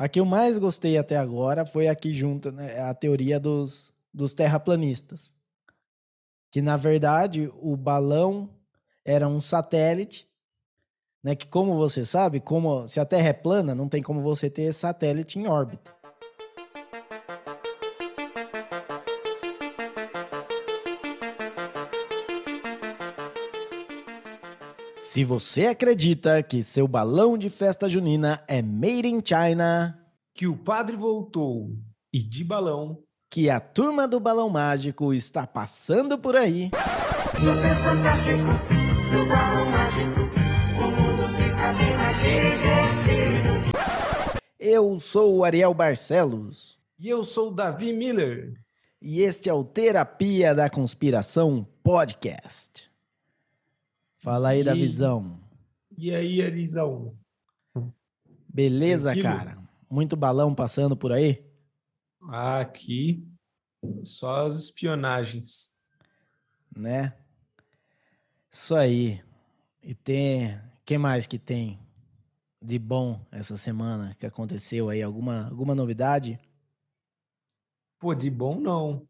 A que eu mais gostei até agora foi a que junta né, a teoria dos, dos terraplanistas. Que, na verdade, o balão era um satélite, né? Que, como você sabe, como se a Terra é plana, não tem como você ter satélite em órbita. Se você acredita que seu balão de festa junina é made in China, Que o padre voltou e de balão. que a turma do balão mágico está passando por aí, eu sou o Ariel Barcelos E eu sou o Davi Miller. e este é o Terapia da Conspiração Podcast. Fala aí, E- Davizão. E aí, Arizão? Beleza, Tranquilo? cara? Muito balão passando por aí? Ah, aqui só as espionagens. né? Isso aí. E tem. que mais que tem de bom essa semana que aconteceu aí? Alguma, alguma novidade? Pô, de bom não.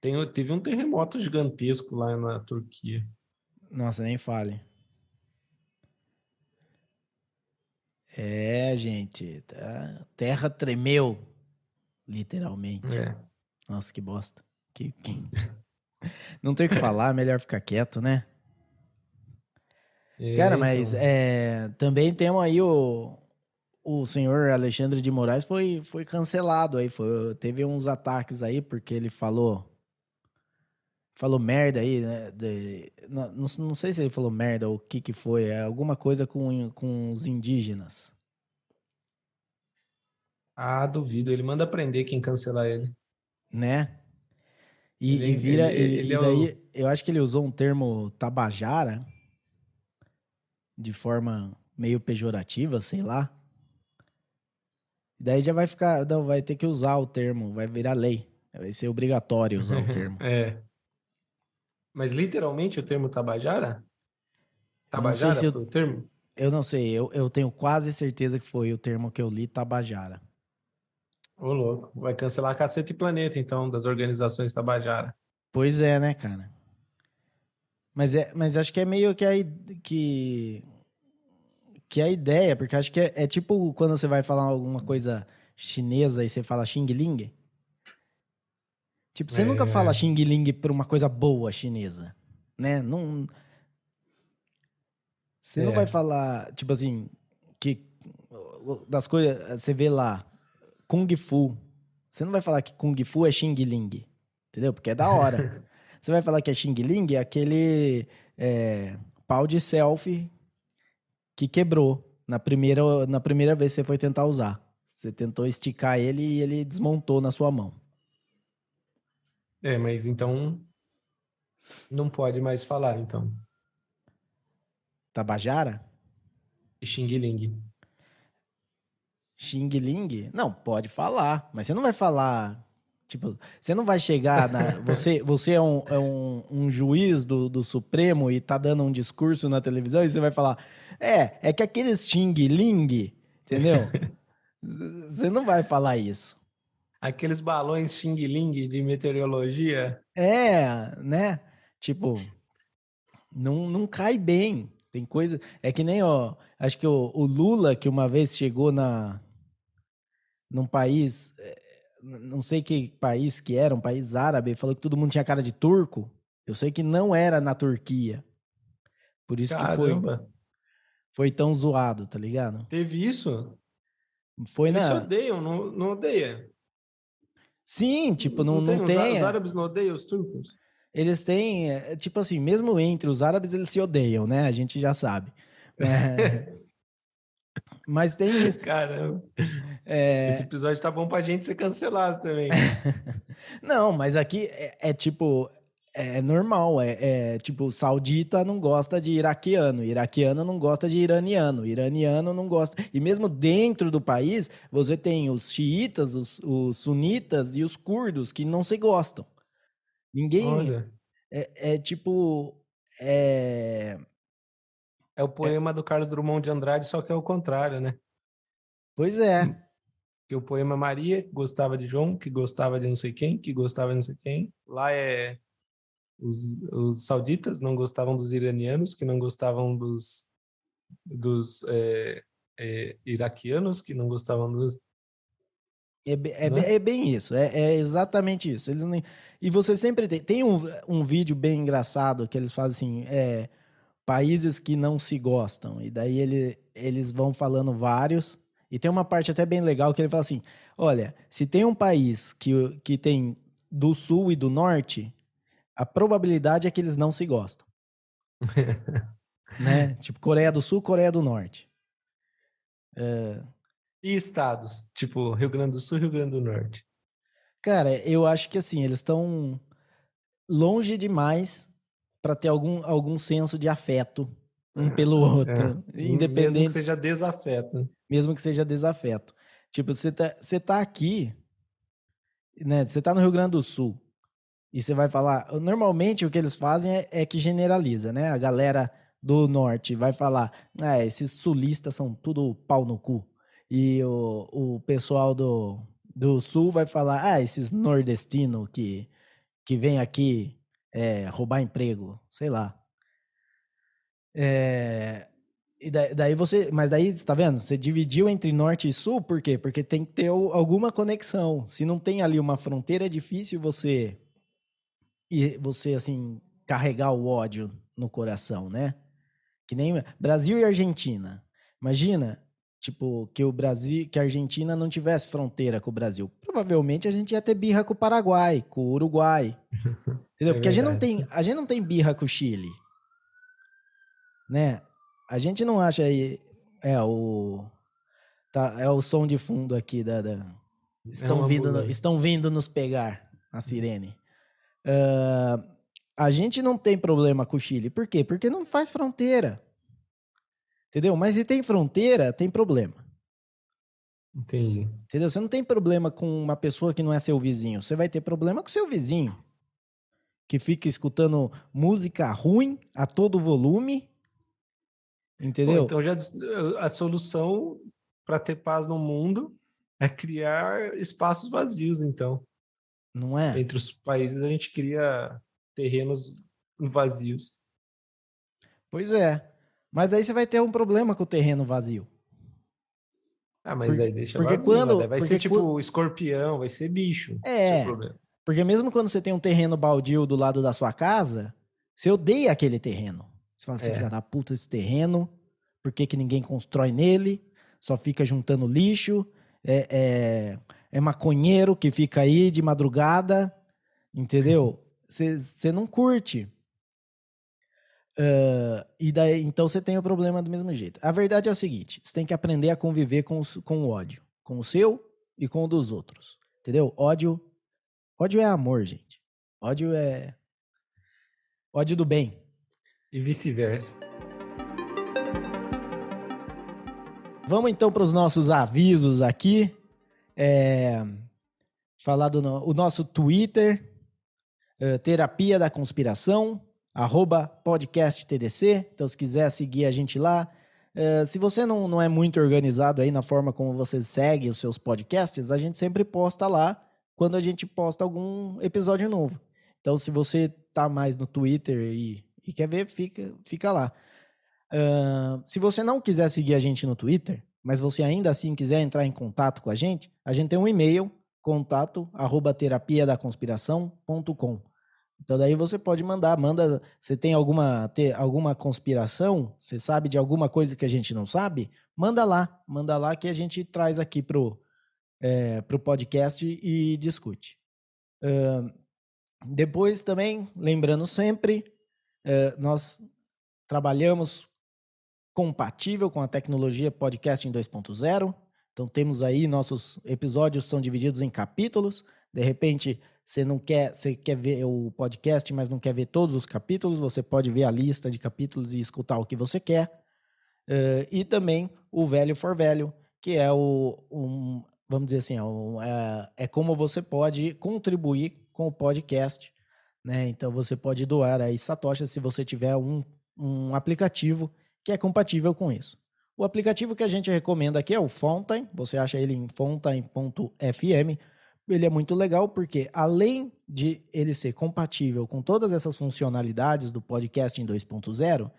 Tem, teve um terremoto gigantesco lá na Turquia. Nossa, nem fale. É, gente. tá- Terra tremeu. Literalmente. É. Nossa, que bosta. Que, que- Não tem o que falar, melhor ficar quieto, né? É, Cara, mas então. é, também temos aí o, o senhor Alexandre de Moraes foi, foi cancelado aí, foi, teve uns ataques aí porque ele falou falou merda aí, né, de- não, não, sei se ele falou merda ou o que que foi, é alguma coisa com, com os indígenas, Ah, duvido. Ele manda prender quem cancelar ele. né? E, Ele- e vira, ele- e- ele e é o- daí eu acho que ele usou um termo tabajara de forma meio pejorativa, sei lá. E daí já vai ficar, não, vai ter que usar o termo, vai virar lei. Vai ser obrigatório usar o termo. É. Mas literalmente o termo Tabajara? Tabajara se eu- foi o termo? Eu não sei, eu, eu tenho quase certeza que foi o termo que eu li, tabajara. Ô, louco. Vai cancelar Cacete e Planeta, então, das organizações Tabajara. Pois é, né, cara? Mas, é, mas acho que é meio que a, que, que a ideia, porque acho que é, é tipo quando você vai falar alguma coisa chinesa e você fala Xing Ling. Tipo, você nunca É. fala Xing Ling por uma coisa boa chinesa, né? Não... Você não É. vai falar, tipo assim, que das coisas, você vê lá, Kung Fu. Você não vai falar que Kung Fu é Xing Ling, entendeu? Porque é da hora. Você vai falar que é Xing Ling, é aquele é, pau de selfie que quebrou na primeira, na primeira vez que você foi tentar usar. Você tentou esticar ele e ele desmontou na sua mão. É, mas então não pode mais falar, então. Tabajara? Xing Ling. Xing Ling? Não, pode falar, mas você não vai falar. Tipo, você não vai chegar na. Você, você é, um, é um, um juiz do, do Supremo e tá dando um discurso na televisão e você vai falar. É, é que aqueles Xing Ling, entendeu? você não vai falar isso. Aqueles balões Xing Ling de meteorologia. É, né? Tipo, não, não cai bem. Tem coisa. É que nem, ó. Acho que o, o Lula, que uma vez chegou na. num país. eh, Não sei que país que era, um país árabe, falou que todo mundo tinha cara de turco. Eu sei que não era na Turquia. Por isso que foi, Caramba, foi tão zoado, tá ligado? teve isso? Foi Eles se na. odeiam, não, não odeia. Sim, tipo, não, não, Os, tem. á- os é. árabes não odeiam os turcos? Eles têm, é, tipo assim, mesmo entre os árabes eles se odeiam, né? A gente já sabe. É, Mas tem isso. Caramba. é, Esse episódio tá bom pra gente ser cancelado também. Não, mas aqui é, é tipo. É normal, é, é tipo, saudita não gosta de iraquiano, iraquiano não gosta de iraniano, iraniano não gosta. E mesmo dentro do país, você tem os xiitas, os, os sunitas e os curdos que não se gostam. Ninguém. Olha, É, é tipo. É, é o poema do Carlos Drummond de Andrade, só que é o contrário, né? Pois é. Porque o poema Maria gostava de João, que gostava de não sei quem, que gostava de não sei quem. Lá é os, os sauditas não gostavam dos iranianos, que não gostavam dos, dos é, é, iraquianos, que não gostavam dos. É, é, be- é bem isso, é, é exatamente isso. Eles nem... E você sempre tem. Tem um, um vídeo bem engraçado que eles fazem assim: é, países que não se gostam. E daí ele, eles vão falando vários. E tem uma parte até bem legal que ele fala assim: olha, se tem um país que, que tem do sul e do norte, a probabilidade é que eles não se gostam. né? Tipo, Coreia do Sul, Coreia do Norte. E estados, tipo Rio Grande do Sul e Rio Grande do Norte. Cara, eu acho que assim, eles estão longe demais para ter algum, algum senso de afeto um pelo outro, É, Mesmo independente, que seja desafeto. mesmo que seja desafeto. Tipo, você tá, você tá aqui, né? Você tá no Rio Grande do Sul e você vai falar. Normalmente o que eles fazem é, é que generaliza, né? A galera do norte vai falar, ah, esses sulistas são tudo pau no cu. E o, o pessoal do, do sul vai falar, ah, esses nordestinos que, que vem aqui é, roubar emprego, sei lá. É, e da- daí você, mas daí, tá vendo? Você dividiu entre norte e sul, por quê? Porque tem que ter alguma conexão. Se não tem ali uma fronteira, é difícil você e você assim carregar o ódio no coração, né? Que nem Brasil e Argentina. Imagina, tipo, que o Brasil, que a Argentina não tivesse fronteira com o Brasil. Provavelmente a gente ia ter birra com o Paraguai, com o Uruguai. Entendeu? É Porque a gente não tem, a gente não tem birra com o Chile. Né? A gente não acha aí é o tá, é o som de fundo aqui da, da- estão uma vindo no- estão vindo nos pegar a sirene. Ah, a gente não tem problema com o Chile. Por quê? Porque não faz fronteira. Entendeu? Mas se tem fronteira, tem problema. Entendi. Entendeu? Você não tem problema com uma pessoa que não é seu vizinho. Você vai ter problema com seu vizinho. Que fica escutando música ruim a todo volume. Entendeu? então já a solução para ter paz no mundo é criar espaços vazios, então. Não é? Entre os países a gente cria terrenos vazios. Pois é. Mas daí você vai ter um problema com o terreno vazio. Ah, mas Porque- aí deixa porque vazio, quando- né? vai porque ser tipo quan- escorpião, vai ser bicho. É. problema. Porque mesmo quando você tem um terreno baldio do lado da sua casa, você odeia aquele terreno. Você fala assim, É. filha da puta, esse terreno, por que, que ninguém constrói nele? Só fica juntando lixo, é, é, é maconheiro que fica aí de madrugada, entendeu? Você não curte. Ah, e daí, então você tem o problema do mesmo jeito. A verdade é o seguinte: você tem que aprender a conviver com, os- com o ódio, com o seu e com o dos outros. Entendeu? Ódio Ódio é amor, gente. Ódio é. Ódio do bem. E vice-versa. Vamos então para os nossos avisos aqui. É, Falar do no- o nosso Twitter, eh, Terapia da Conspiração, arroba. Então, se quiser seguir a gente lá. Eh, se você não, não é muito organizado aí na forma como você segue os seus podcasts, a gente sempre posta lá quando a gente posta algum episódio novo. Então, se você tá mais no Twitter e, e quer ver, fica, fica lá. Ahn, se você não quiser seguir a gente no Twitter, mas você ainda assim quiser entrar em contato com a gente, a gente tem um e-mail, contato arroba. Então daí você pode mandar, manda, você tem alguma, ter alguma conspiração, você sabe de alguma coisa que a gente não sabe, manda lá, manda lá que a gente traz aqui pro, é, pro podcast e discute. Ahn, depois também, lembrando sempre, eh, nós trabalhamos compatível com a tecnologia Podcasting 2.0. Então temos aí nossos episódios são divididos em capítulos. De repente, você não quer, você quer ver o podcast, mas não quer ver todos os capítulos, você pode ver a lista de capítulos e escutar o que você quer. Eh, e também o Velho for Velho, que é o um, vamos dizer assim, é, um, é, é como você pode contribuir com o podcast, né? Então você pode doar aí satoshis se você tiver um, um aplicativo que é compatível com isso. O aplicativo que a gente recomenda aqui é o Fountain. Você acha ele em fountain.fm. Ele é muito legal porque, além de ele ser compatível com todas essas funcionalidades do podcast em 2.0,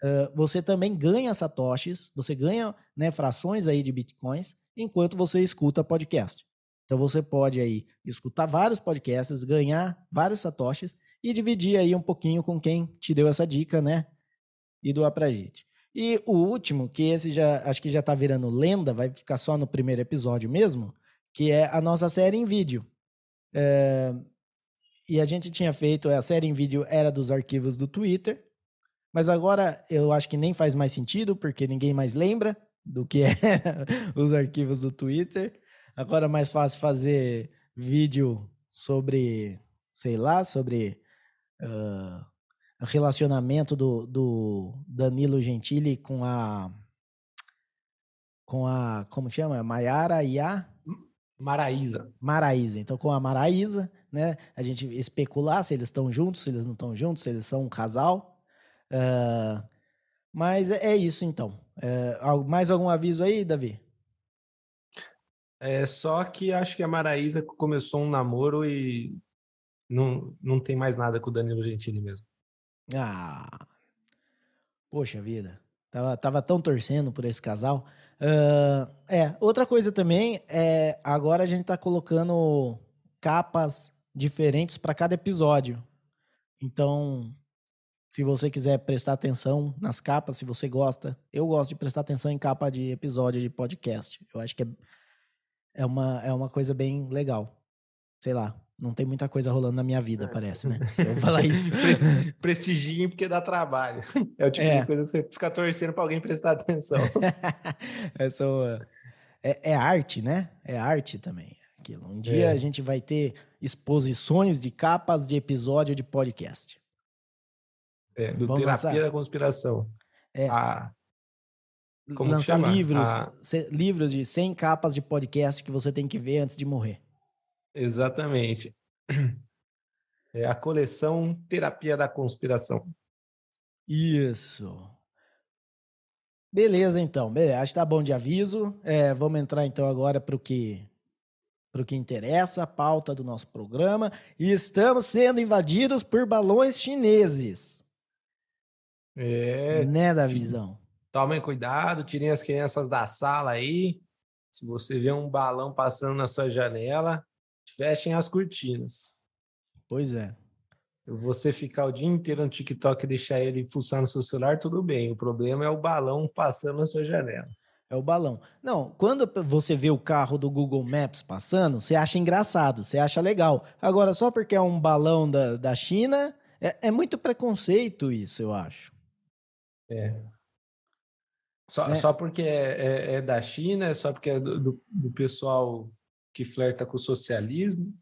Uh, você também ganha satoshis, você ganha né, frações aí de bitcoins enquanto você escuta podcast. Então você pode aí escutar vários podcasts, ganhar vários satoshis e dividir aí um pouquinho com quem te deu essa dica, né? E doar pra gente. E o último, que esse já acho que já tá virando lenda, vai ficar só no primeiro episódio mesmo, que é a nossa série em vídeo. É, e a gente tinha feito, a série em vídeo era dos arquivos do Twitter, mas agora eu acho que nem faz mais sentido, porque ninguém mais lembra do que é os arquivos do Twitter. Agora é mais fácil fazer vídeo sobre, sei lá, sobre uh, relacionamento do, do Danilo Gentili com a. Com a. Como chama? Maiara e a. Maraísa. Maraísa. Então, com a Maraísa, né? A gente especular se eles estão juntos, se eles não estão juntos, se eles são um casal. Uh, mas é, é isso então. Uh, mais algum aviso aí, Davi? É só que acho que a Maraísa começou um namoro e não, não tem mais nada com o Danilo Gentili mesmo. Ah, poxa vida. Tava, tava tão torcendo por esse casal. Uh, é, outra coisa também é agora a gente tá colocando capas diferentes para cada episódio. Então, se você quiser prestar atenção nas capas, se você gosta, eu gosto de prestar atenção em capa de episódio de podcast. Eu acho que é, é, uma, é uma coisa bem legal. Sei lá, não tem muita coisa rolando na minha vida, é. parece, né? Eu vou falar isso. Prestigiem porque dá trabalho. É o tipo é. de coisa que você fica torcendo para alguém prestar atenção. é, só, é, é, arte, né? É arte também. Aquilo. Um dia é. a gente vai ter exposições de capas de episódio de podcast. É, do Vamos Terapia lançar. da Conspiração. É. A, como Lança livros, a... livros de 100 capas de podcast que você tem que ver antes de morrer. Exatamente. É a coleção Terapia da Conspiração. Isso. Beleza, então. Beleza. Acho que tá bom de aviso. É, vamos entrar então agora para o que para o que interessa, a pauta do nosso programa. E estamos sendo invadidos por balões chineses. É. Né, da visão. Tomem cuidado, tirem as crianças da sala aí. Se você vê um balão passando na sua janela, fechem as cortinas. Pois é. Você ficar o dia inteiro no TikTok e deixar ele fuçar no seu celular, tudo bem. O problema é o balão passando na sua janela. É o balão. Não, quando você vê o carro do Google Maps passando, você acha engraçado, você acha legal. Agora, só porque é um balão da, da China, é, é muito preconceito isso, eu acho. É. Só, é. só porque é, é, é, da China, é só porque é do, do, do, pessoal que flerta com o socialismo?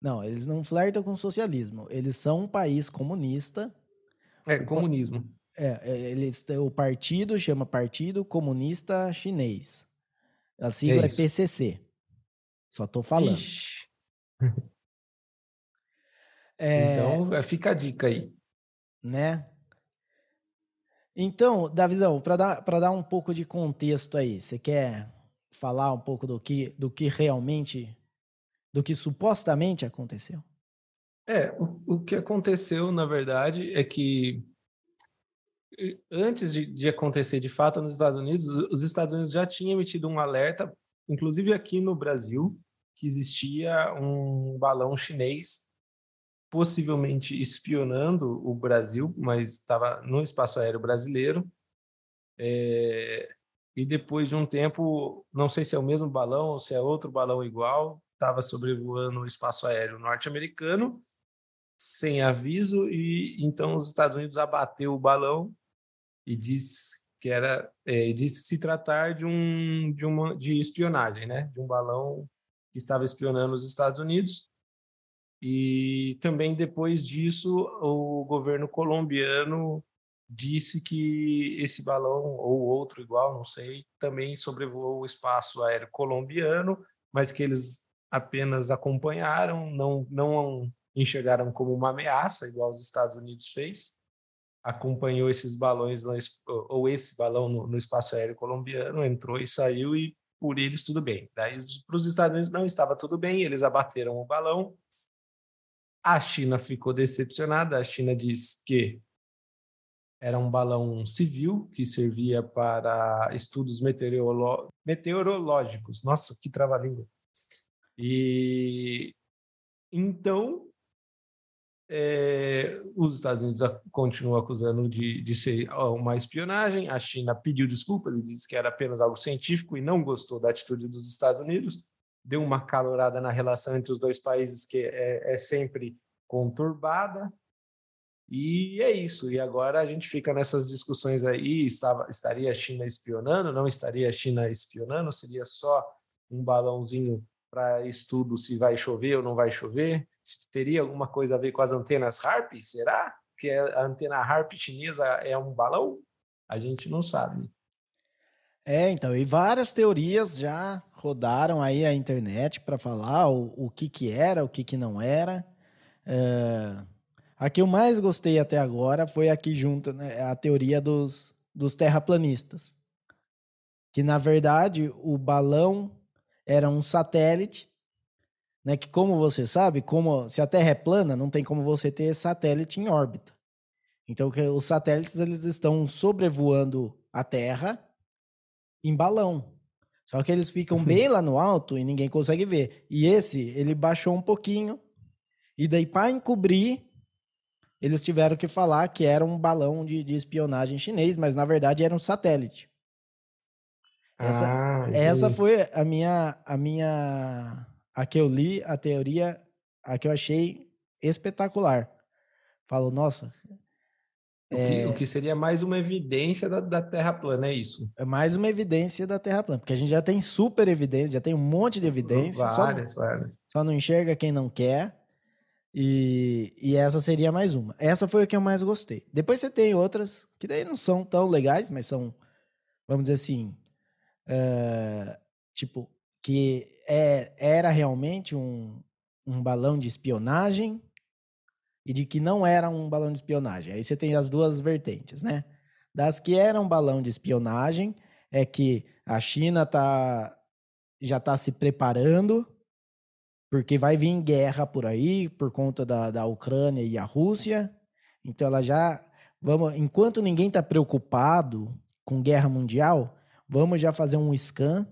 Não, eles não flertam com o socialismo. Eles são um país comunista. É, comunismo. É, é eles, o partido chama Partido Comunista Chinês. A sigla é, é PCC. Só tô falando. então, é, fica a dica aí. Né? Então, Davizão, para dar, dar um pouco de contexto aí, você quer falar um pouco do que, do que realmente, do que supostamente aconteceu? É, o, o que aconteceu, na verdade, é que antes de, de acontecer de fato nos Estados Unidos, os Estados Unidos já tinham emitido um alerta, inclusive aqui no Brasil, que existia um balão chinês possivelmente espionando o Brasil, mas estava no espaço aéreo brasileiro. É, e depois de um tempo, não sei se é o mesmo balão ou se é outro balão igual, estava sobrevoando o espaço aéreo norte-americano sem aviso e então os Estados Unidos abateu o balão e disse que era é, disse se tratar de um de uma de espionagem, né? De um balão que estava espionando os Estados Unidos e também depois disso, o governo colombiano disse que esse balão, ou outro igual, não sei, também sobrevoou o espaço aéreo colombiano, mas que eles apenas acompanharam, não, não enxergaram como uma ameaça, igual os Estados Unidos fez. acompanhou esses balões, no ou esse balão no, no espaço aéreo colombiano, entrou e saiu e por eles tudo bem. Daí para os Estados Unidos não estava tudo bem, eles abateram o balão. A China ficou decepcionada, a China diz que era um balão civil que servia para estudos meteorolo- meteorológicos. Nossa, que trava-língua. E então é, os Estados Unidos continuam acusando de, de ser uma espionagem. A China pediu desculpas e disse que era apenas algo científico e não gostou da atitude dos Estados Unidos. Deu uma calorada na relação entre os dois países que é, é sempre conturbada. E é isso. E agora a gente fica nessas discussões aí: estava, estaria a China espionando? Não estaria a China espionando? Seria só um balãozinho para estudo se vai chover ou não vai chover? Se teria alguma coisa a ver com as antenas HARP? Será que a antena HARP chinesa é um balão? A gente não sabe. É, então, e várias teorias já rodaram aí a internet para falar o, o que que era, o que que não era. É, a que eu mais gostei até agora foi a que junta né, a teoria dos, dos terraplanistas. Que, na verdade, o balão era um satélite, né? Que, como você sabe, como se a Terra é plana, não tem como você ter satélite em órbita. Então, que os satélites eles estão sobrevoando a Terra em balão. Só que eles ficam bem lá no alto e ninguém consegue ver. E esse, ele baixou um pouquinho. E daí, para encobrir, eles tiveram que falar que era um balão de, de espionagem chinês, mas na verdade era um satélite. Essa- ah, Essa foi a minha, a minha, a que eu li, a teoria, a que eu achei espetacular. Falo, nossa, o, que, o que seria mais uma evidência da, da Terra plana, é isso? é mais uma evidência da Terra plana, porque a gente já tem super evidência, já tem um monte de evidência, só não, Várias, várias. só não enxerga quem não quer. E, e essa seria mais uma. Essa foi a que eu mais gostei. Depois você tem outras que daí não são tão legais, mas são, vamos dizer assim, eh, tipo, que é, era realmente um, um balão de espionagem e de que não era um balão de espionagem. Aí você tem as duas vertentes, né? Das que eram balão de espionagem, é que a China tá, já está se preparando, porque vai vir guerra por aí, por conta da, da Ucrânia e a Rússia. Então ela já. Vamos, enquanto ninguém está preocupado com guerra mundial, vamos já fazer um scan,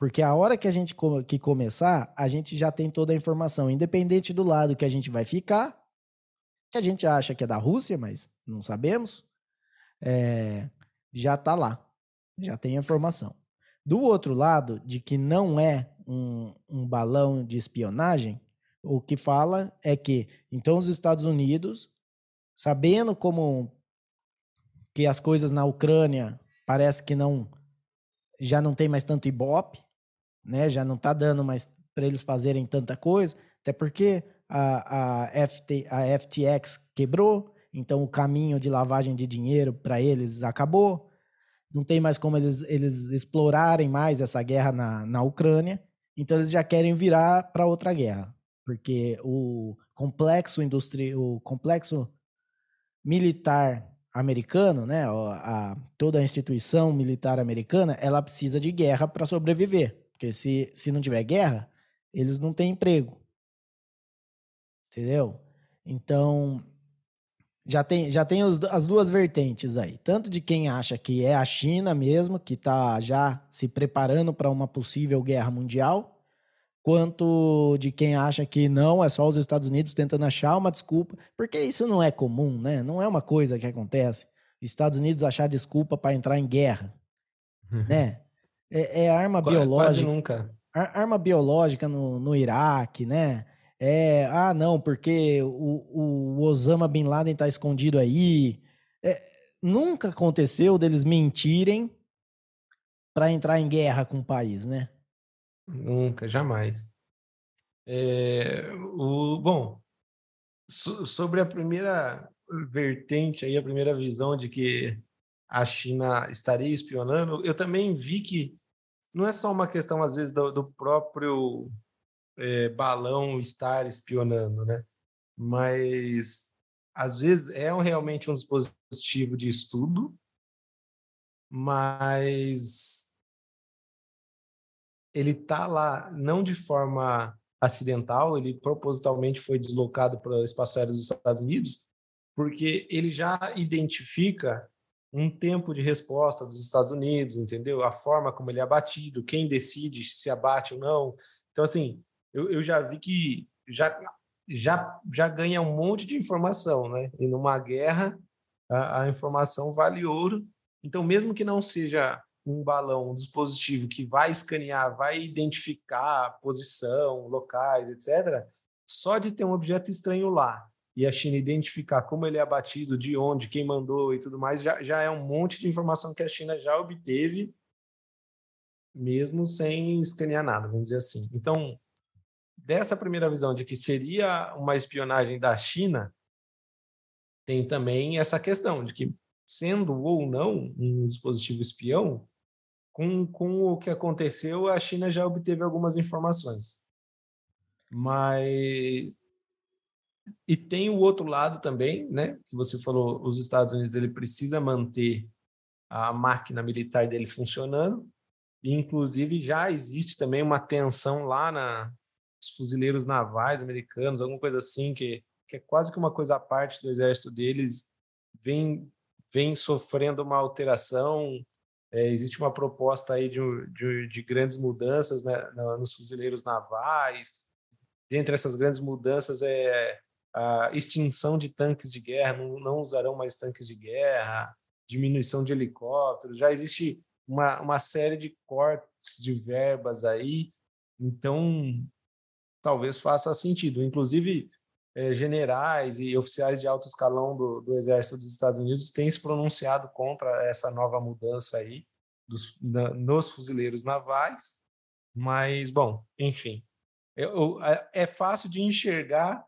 porque a hora que a gente que começar, a gente já tem toda a informação, independente do lado que a gente vai ficar, que a gente acha que é da Rússia, mas não sabemos, é, já está lá, já tem a informação. Do outro lado, de que não é um, um balão de espionagem, o que fala é que, então, os Estados Unidos, sabendo como que as coisas na Ucrânia parece que não já não tem mais tanto ibope, né? Já não tá dando mais para eles fazerem tanta coisa, até porque a, a, FT, a FTX quebrou, então o caminho de lavagem de dinheiro para eles acabou. Não tem mais como eles, eles explorarem mais essa guerra na, na Ucrânia, então eles já querem virar para outra guerra, porque o complexo industri, o complexo militar americano, né, ó, a, toda a instituição militar americana, ela precisa de guerra para sobreviver, porque se, se não tiver guerra, eles não têm emprego, entendeu? Então já tem, já tem os- as duas vertentes aí, tanto de quem acha que é a China mesmo, que está já se preparando para uma possível guerra mundial, quanto de quem acha que não, é só os Estados Unidos tentando achar uma desculpa, porque isso não é comum, né? Não é uma coisa que acontece. Estados Unidos achar desculpa para entrar em guerra, né? É, é arma Qua- Quase biológica, nunca. ar- arma biológica no, no Iraque, né? É, ah, não, porque o, o Osama Bin Laden tá escondido aí. É, nunca aconteceu deles mentirem para entrar em guerra com o país, né? Nunca, jamais. É, o, bom, so- sobre a primeira vertente aí, a primeira visão de que a China estaria espionando, eu também vi que não é só uma questão, às vezes, do, do próprio é, balão estar espionando, né? Mas às vezes é realmente um dispositivo de estudo, mas ele está lá não de forma acidental, ele propositalmente foi deslocado para o espaço aéreo dos Estados Unidos, porque ele já identifica um tempo de resposta dos Estados Unidos, entendeu? A forma como ele é abatido, quem decide se abate ou não. Então, assim, eu, eu já vi que já, já, já ganha um monte de informação, né? E numa guerra, a, a informação vale ouro. Então, mesmo que não seja um balão, um dispositivo que vai escanear, vai identificar posição, locais, etc., só de ter um objeto estranho lá e a China identificar como ele é abatido, de onde, quem mandou e tudo mais, já, já é um monte de informação que a China já obteve, mesmo sem escanear nada, vamos dizer assim. Então, dessa primeira visão de que seria uma espionagem da China, tem também essa questão de que, sendo ou não um dispositivo espião, com, com o que aconteceu, a China já obteve algumas informações. Mas e tem o outro lado também, né? Que você falou, os Estados Unidos ele precisa manter a máquina militar dele funcionando. E, inclusive, já existe também uma tensão lá na os fuzileiros navais americanos, alguma coisa assim, que, que é quase que uma coisa à parte do exército deles, vem, vem sofrendo uma alteração. É, existe uma proposta aí de, de, de grandes mudanças né, nos fuzileiros navais. Dentre essas grandes mudanças é a extinção de tanques de guerra, não, não usarão mais tanques de guerra, diminuição de helicópteros, já existe uma, uma série de cortes de verbas aí, então talvez faça sentido. Inclusive, eh, generais e oficiais de alto escalão do, do Exército dos Estados Unidos têm se pronunciado contra essa nova mudança aí dos, na- nos fuzileiros navais, mas, bom, enfim. Eu- eu- é- é fácil de enxergar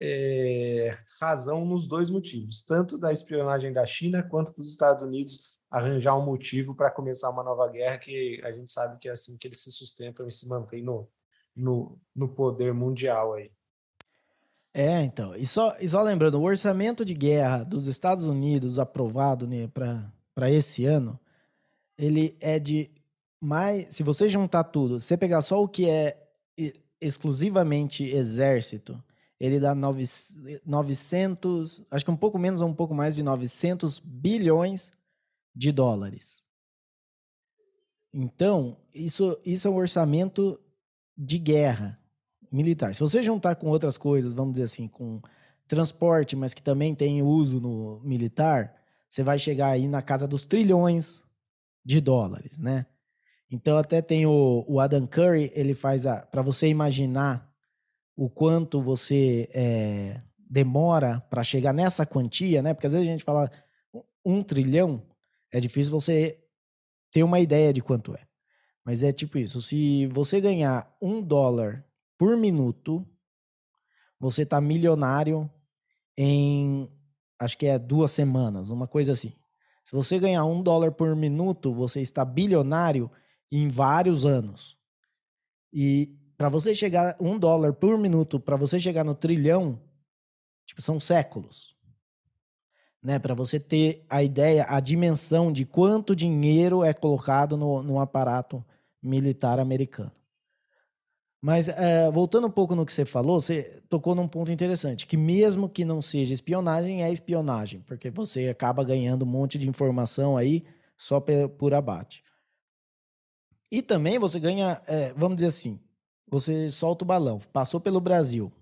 é, razão nos dois motivos, tanto da espionagem da China quanto dos Estados Unidos arranjar um motivo para começar uma nova guerra que a gente sabe que é assim que eles se sustentam e se mantêm no, no, no poder mundial aí. É, então. E só, e só lembrando, o orçamento de guerra dos Estados Unidos aprovado né, para esse ano, ele é de mais. Se você juntar tudo, você pegar só o que é exclusivamente exército, ele dá nove- 900, acho que um pouco menos ou um pouco mais de 900 bilhões de dólares. Então, isso, isso é um orçamento de guerra militar. Se você juntar com outras coisas, vamos dizer assim, com transporte, mas que também tem uso no militar, você vai chegar aí na casa dos trilhões de dólares, né? Então até tem o, o Adam Curry, ele faz a para você imaginar o quanto você é, demora para chegar nessa quantia, né? Porque às vezes a gente fala um trilhão, é difícil você ter uma ideia de quanto é. Mas é tipo isso, se você ganhar um dólar por minuto, você tá milionário em acho que é duas semanas, uma coisa assim. Se você ganhar um dólar por minuto, você está bilionário em vários anos. E para você chegar um dólar por minuto, para você chegar no trilhão, tipo, são séculos. Né? Para você ter a ideia, a dimensão de quanto dinheiro é colocado no, no aparato militar americano. Mas eh, voltando um pouco no que você falou, você tocou num ponto interessante, que mesmo que não seja espionagem, é espionagem, porque você acaba ganhando um monte de informação aí só por abate. E também você ganha, eh, vamos dizer assim, você solta o balão, passou pelo Brasil.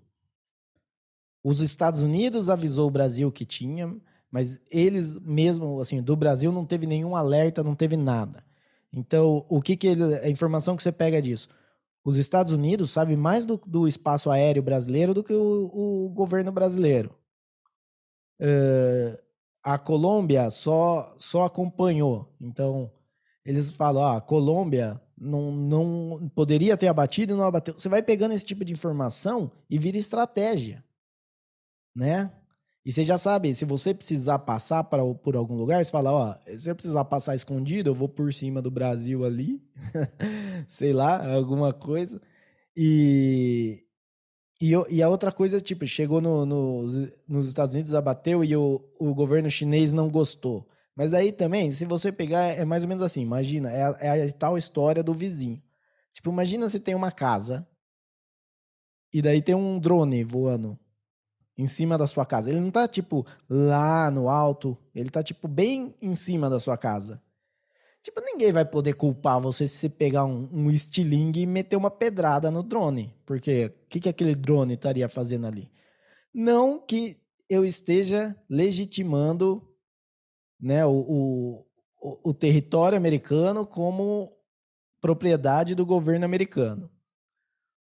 Os Estados Unidos avisou o Brasil que tinha, mas eles mesmo, assim, do Brasil não teve nenhum alerta, não teve nada. Então, o que que ele, a informação que você pega disso? Os Estados Unidos sabem mais do, do espaço aéreo brasileiro do que o, o governo brasileiro. Eh, a Colômbia só, só acompanhou. Então, eles falam, ah, a Colômbia não, não poderia ter abatido e não abateu. Você vai pegando esse tipo de informação e vira estratégia, né? E você já sabe, se você precisar passar para, por algum lugar, você fala, ó, se eu precisar passar escondido, eu vou por cima do Brasil ali, sei lá, alguma coisa. E, E, e a outra coisa, tipo, chegou no- nos- nos Estados Unidos, abateu e o, o governo chinês não gostou. Mas daí também, se você pegar, é mais ou menos assim, imagina, é é a tal história do vizinho. Tipo, imagina se tem uma casa e daí tem um drone voando em cima da sua casa. Ele não tá, tipo, lá no alto, ele tá, tipo, bem em cima da sua casa. Tipo, ninguém vai poder culpar você se você pegar um, um estilingue e meter uma pedrada no drone. Porque o que, que aquele drone estaria fazendo ali? Não que eu esteja legitimando né, o, o, o- território americano como propriedade do governo americano.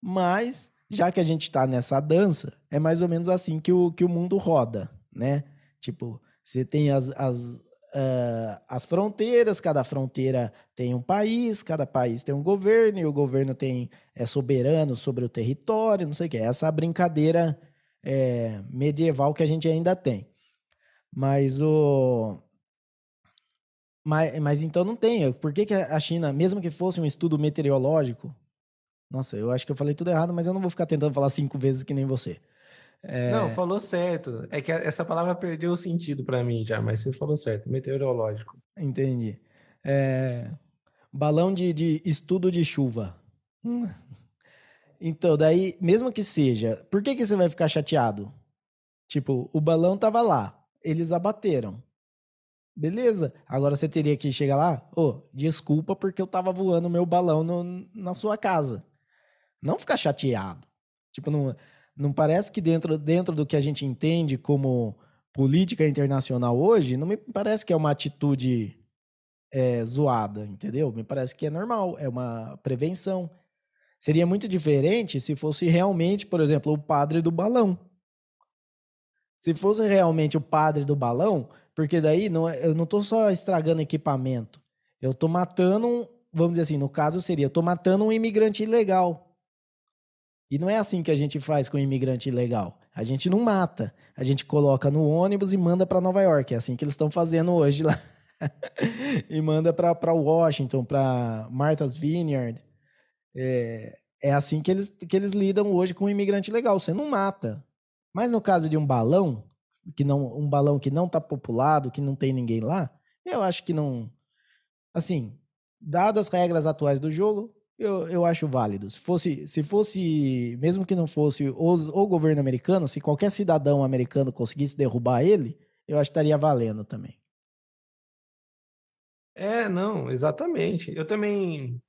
Mas, já que a gente está nessa dança, é mais ou menos assim que o, que o mundo roda, né? Tipo, você tem as, as, ah, as fronteiras, cada fronteira tem um país, cada país tem um governo, e o governo tem, é soberano sobre o território, não sei o que. Essa é brincadeira é, medieval que a gente ainda tem. Mas o. Mas, mas então não tem. Por que, que a China, mesmo que fosse um estudo meteorológico. Nossa, eu acho que eu falei tudo errado, mas eu não vou ficar tentando falar cinco vezes que nem você. É, Não, falou certo. É que essa palavra perdeu o sentido para mim já, mas você falou certo. Meteorológico. Entendi. É, balão de, de estudo de chuva. Hum. Então, daí, mesmo que seja, por que, que você vai ficar chateado? Tipo, o balão tava lá, eles abateram. Beleza. Agora você teria que chegar lá, ô, desculpa porque eu tava voando meu balão no- na sua casa. Não ficar chateado. Tipo, não, não parece que dentro, dentro do que a gente entende como política internacional hoje, não me parece que é uma atitude é, zoada, entendeu? Me parece que é normal, é uma prevenção. Seria muito diferente se fosse realmente, por exemplo, o padre do balão. Se fosse realmente o padre do balão, porque daí não é- eu não tô só estragando equipamento, eu tô matando, um, vamos dizer assim, no caso seria, eu tô matando um imigrante ilegal. E não é assim que a gente faz com imigrante ilegal. A gente não mata, a gente coloca no ônibus e manda para Nova York. É assim que eles estão fazendo hoje lá. e manda para Washington, para Martha's Vineyard. É, é assim que eles, que eles lidam hoje com o imigrante legal. Você não mata. Mas no caso de um balão, que não, um balão que não está populado, que não tem ninguém lá, eu acho que não. Assim, dadas as regras atuais do jogo, eu, eu acho válido. Se fosse, se fosse, mesmo que não fosse os, o governo americano, se qualquer cidadão americano conseguisse derrubar ele, eu acho que estaria valendo também. É, não, exatamente. Eu também,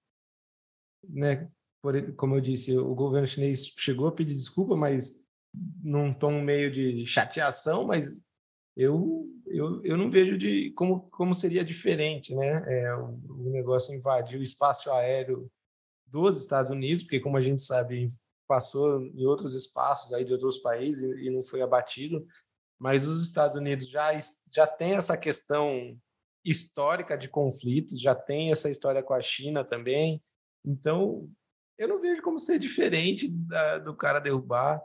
né, por, como eu disse, o governo chinês chegou a pedir desculpa, mas num tom meio de chateação, mas eu, eu, eu não vejo de como, como seria diferente, né? É, o, o negócio invadir o espaço aéreo dos Estados Unidos, porque como a gente sabe, passou em outros espaços aí de outros países e, não foi abatido, mas os Estados Unidos já, já tem essa questão histórica de conflitos, já tem essa história com a China também. Então, eu não vejo como ser diferente da- do cara derrubar.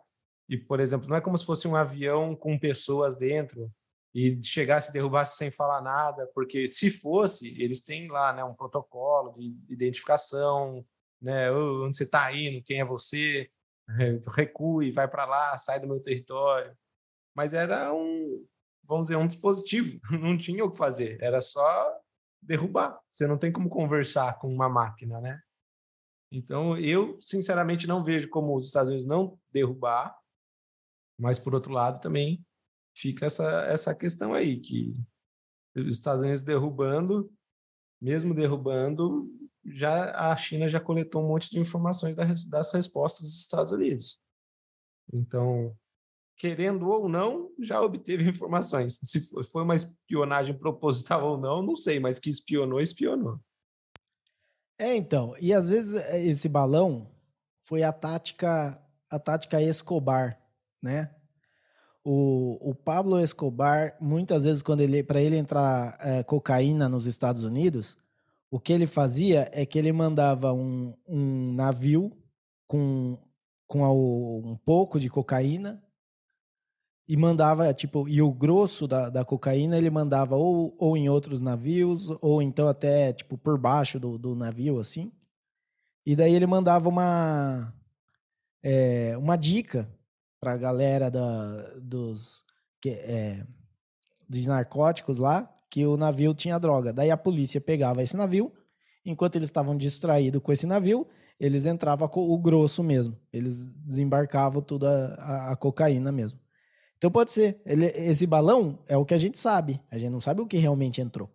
E, por exemplo, não é como se fosse um avião com pessoas dentro e chegasse e derrubasse sem falar nada, porque se fosse, eles têm lá né, um protocolo de identificação, né, "Ô, onde você está indo, quem é você, recue, vai para lá, sai do meu território. Mas era um, vamos dizer, um dispositivo, não tinha o que fazer, era só derrubar. Você não tem como conversar com uma máquina, né? Então, eu, sinceramente, não vejo como os Estados Unidos não derrubar, mas, por outro lado, também fica essa, essa questão aí, que os Estados Unidos derrubando, mesmo derrubando, já a China já coletou um monte de informações das respostas dos Estados Unidos. Então, querendo ou não, já obteve informações. Se fo- foi uma espionagem proposital ou não, não sei, mas que espionou, espionou. É, então, e às vezes eh, esse balão foi a tática, a tática Escobar, né? O, o Pablo Escobar, muitas vezes, quando ele, para ele entrar eh, cocaína nos Estados Unidos, o que ele fazia é que ele mandava um, um navio com, com a- um pouco de cocaína e mandava, tipo, e o grosso da, da cocaína ele mandava ou, ou em outros navios, ou então até, tipo, por baixo do, do navio, assim. E daí ele mandava uma. é, uma dica pra galera da, dos, que, é, dos narcóticos lá, que o navio tinha droga. Daí a polícia pegava esse navio, enquanto eles estavam distraídos com esse navio, eles entravam com o grosso mesmo. Eles desembarcavam tudo a, a- a cocaína mesmo. Então pode ser. Ele- esse balão é o que a gente sabe. A gente não sabe o que realmente entrou.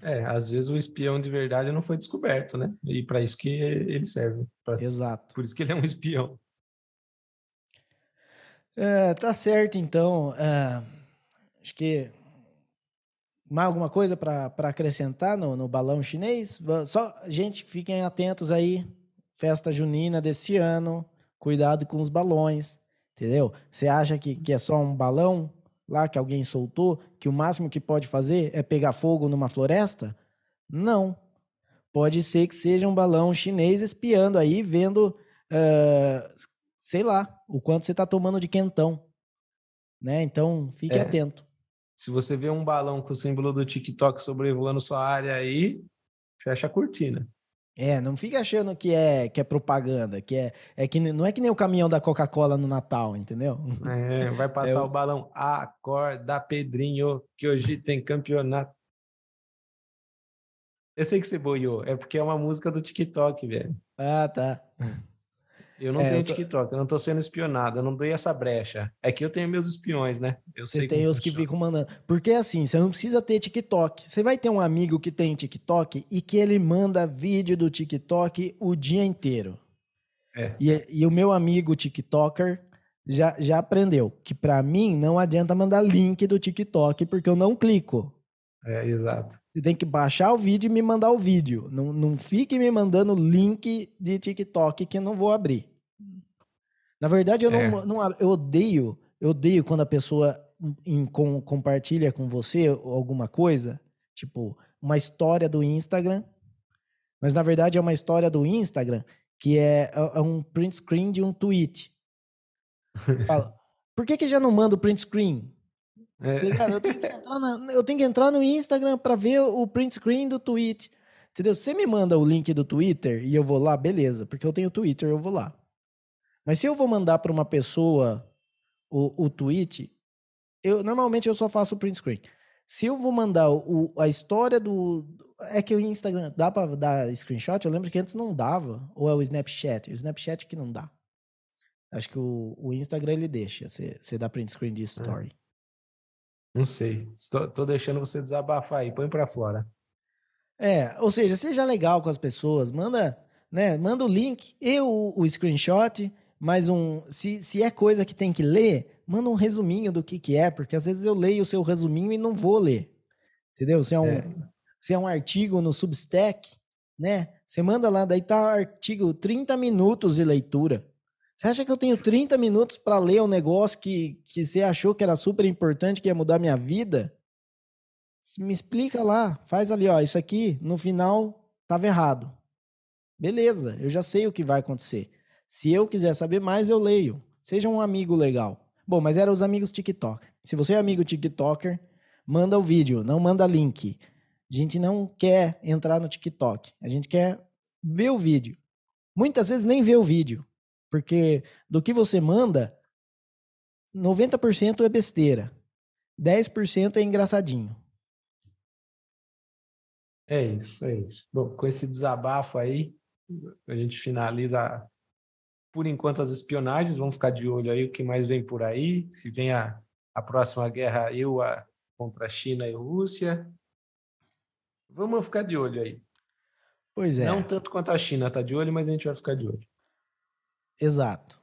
É, às vezes o espião de verdade não foi descoberto, né? E para isso que ele serve. pra- Exato. Por isso que ele é um espião. É, tá certo, então. É, acho que. Mais alguma coisa para acrescentar no, no balão chinês? Só, gente, fiquem atentos aí. Festa junina desse ano. Cuidado com os balões. Entendeu? Você acha que, que é só um balão lá que alguém soltou? Que o máximo que pode fazer é pegar fogo numa floresta? Não. Pode ser que seja um balão chinês espiando aí, vendo. ah, sei lá, o quanto você tá tomando de quentão. Né? Então, fique É. atento. Se você vê um balão com o símbolo do TikTok sobrevoando sua área aí, fecha a cortina. É, não fica achando que é que é propaganda, que é, é que não é que nem o caminhão da Coca-Cola no Natal, entendeu? É, vai passar Eu- o balão. Acorda, Pedrinho, que hoje tem campeonato. Eu sei que você boiou, é porque é uma música do TikTok, velho. Ah, tá. Eu não É, tenho eu tô- TikTok, eu não tô sendo espionado, eu não dei essa brecha. É que eu tenho meus espiões, né? Eu Você sei tem os que ficam mandando. Porque assim, você não precisa ter TikTok. Você vai ter um amigo que tem TikTok e que ele manda vídeo do TikTok o dia inteiro. É. E, e o meu amigo TikToker já, já aprendeu que pra mim não adianta mandar link do TikTok porque eu não clico. É, exato. Você tem que baixar o vídeo e me mandar o vídeo. Não, não fique me mandando link de TikTok que eu não vou abrir. Na verdade, eu, É. não, não eu odeio, eu odeio quando a pessoa em- com- compartilha com você alguma coisa, tipo uma história do Instagram, mas na verdade é uma história do Instagram que é, é um print screen de um tweet. Fala, Por que, que já não manda o print screen? É, ligado? Eu tenho que entrar, na- eu tenho que entrar no Instagram pra ver o print screen do tweet. Entendeu? Você me manda o link do Twitter e eu vou lá, beleza, porque eu tenho Twitter, eu vou lá. Mas se eu vou mandar pra uma pessoa o, o tweet, eu normalmente eu só faço o print screen. Se eu vou mandar o, a história do. É que o Instagram dá pra dar screenshot? Eu lembro que antes não dava. Ou é o Snapchat? O Snapchat que não dá. Acho que o, o Instagram ele deixa. Você você dá print screen de story. Não sei. Estou, tô deixando você desabafar aí, põe pra fora. É, ou seja, seja legal com as pessoas, manda, né, manda o link e o, o screenshot, mas um, se, se é coisa que tem que ler, manda um resuminho do que que é, porque às vezes eu leio o seu resuminho e não vou ler, entendeu? Se é um, É. se é um artigo no Substack, né, você manda lá, daí tá artigo 30 minutos de leitura. Você acha que eu tenho 30 minutos para ler um negócio que, que você achou que era super importante, que ia mudar minha vida? Me explica lá, faz ali, ó, isso aqui no final tava errado. Beleza, eu já sei o que vai acontecer. Se eu quiser saber mais, eu leio. Seja um amigo legal. Bom, mas eram os amigos TikTok. Se você é amigo TikToker, manda o vídeo, não manda link. A gente não quer entrar no TikTok. A gente quer ver o vídeo. Muitas vezes nem vê o vídeo. Porque do que você manda, 90% é besteira. 10% é engraçadinho. É isso, é isso. Bom, com esse desabafo aí, a gente finaliza, por enquanto, as espionagens. Vamos ficar de olho aí o que mais vem por aí. Se vem a, a próxima guerra eu a, contra a China e a Rússia. Vamos ficar de olho aí. Pois é. Não tanto quanto a China tá de olho, mas a gente vai ficar de olho. Exato.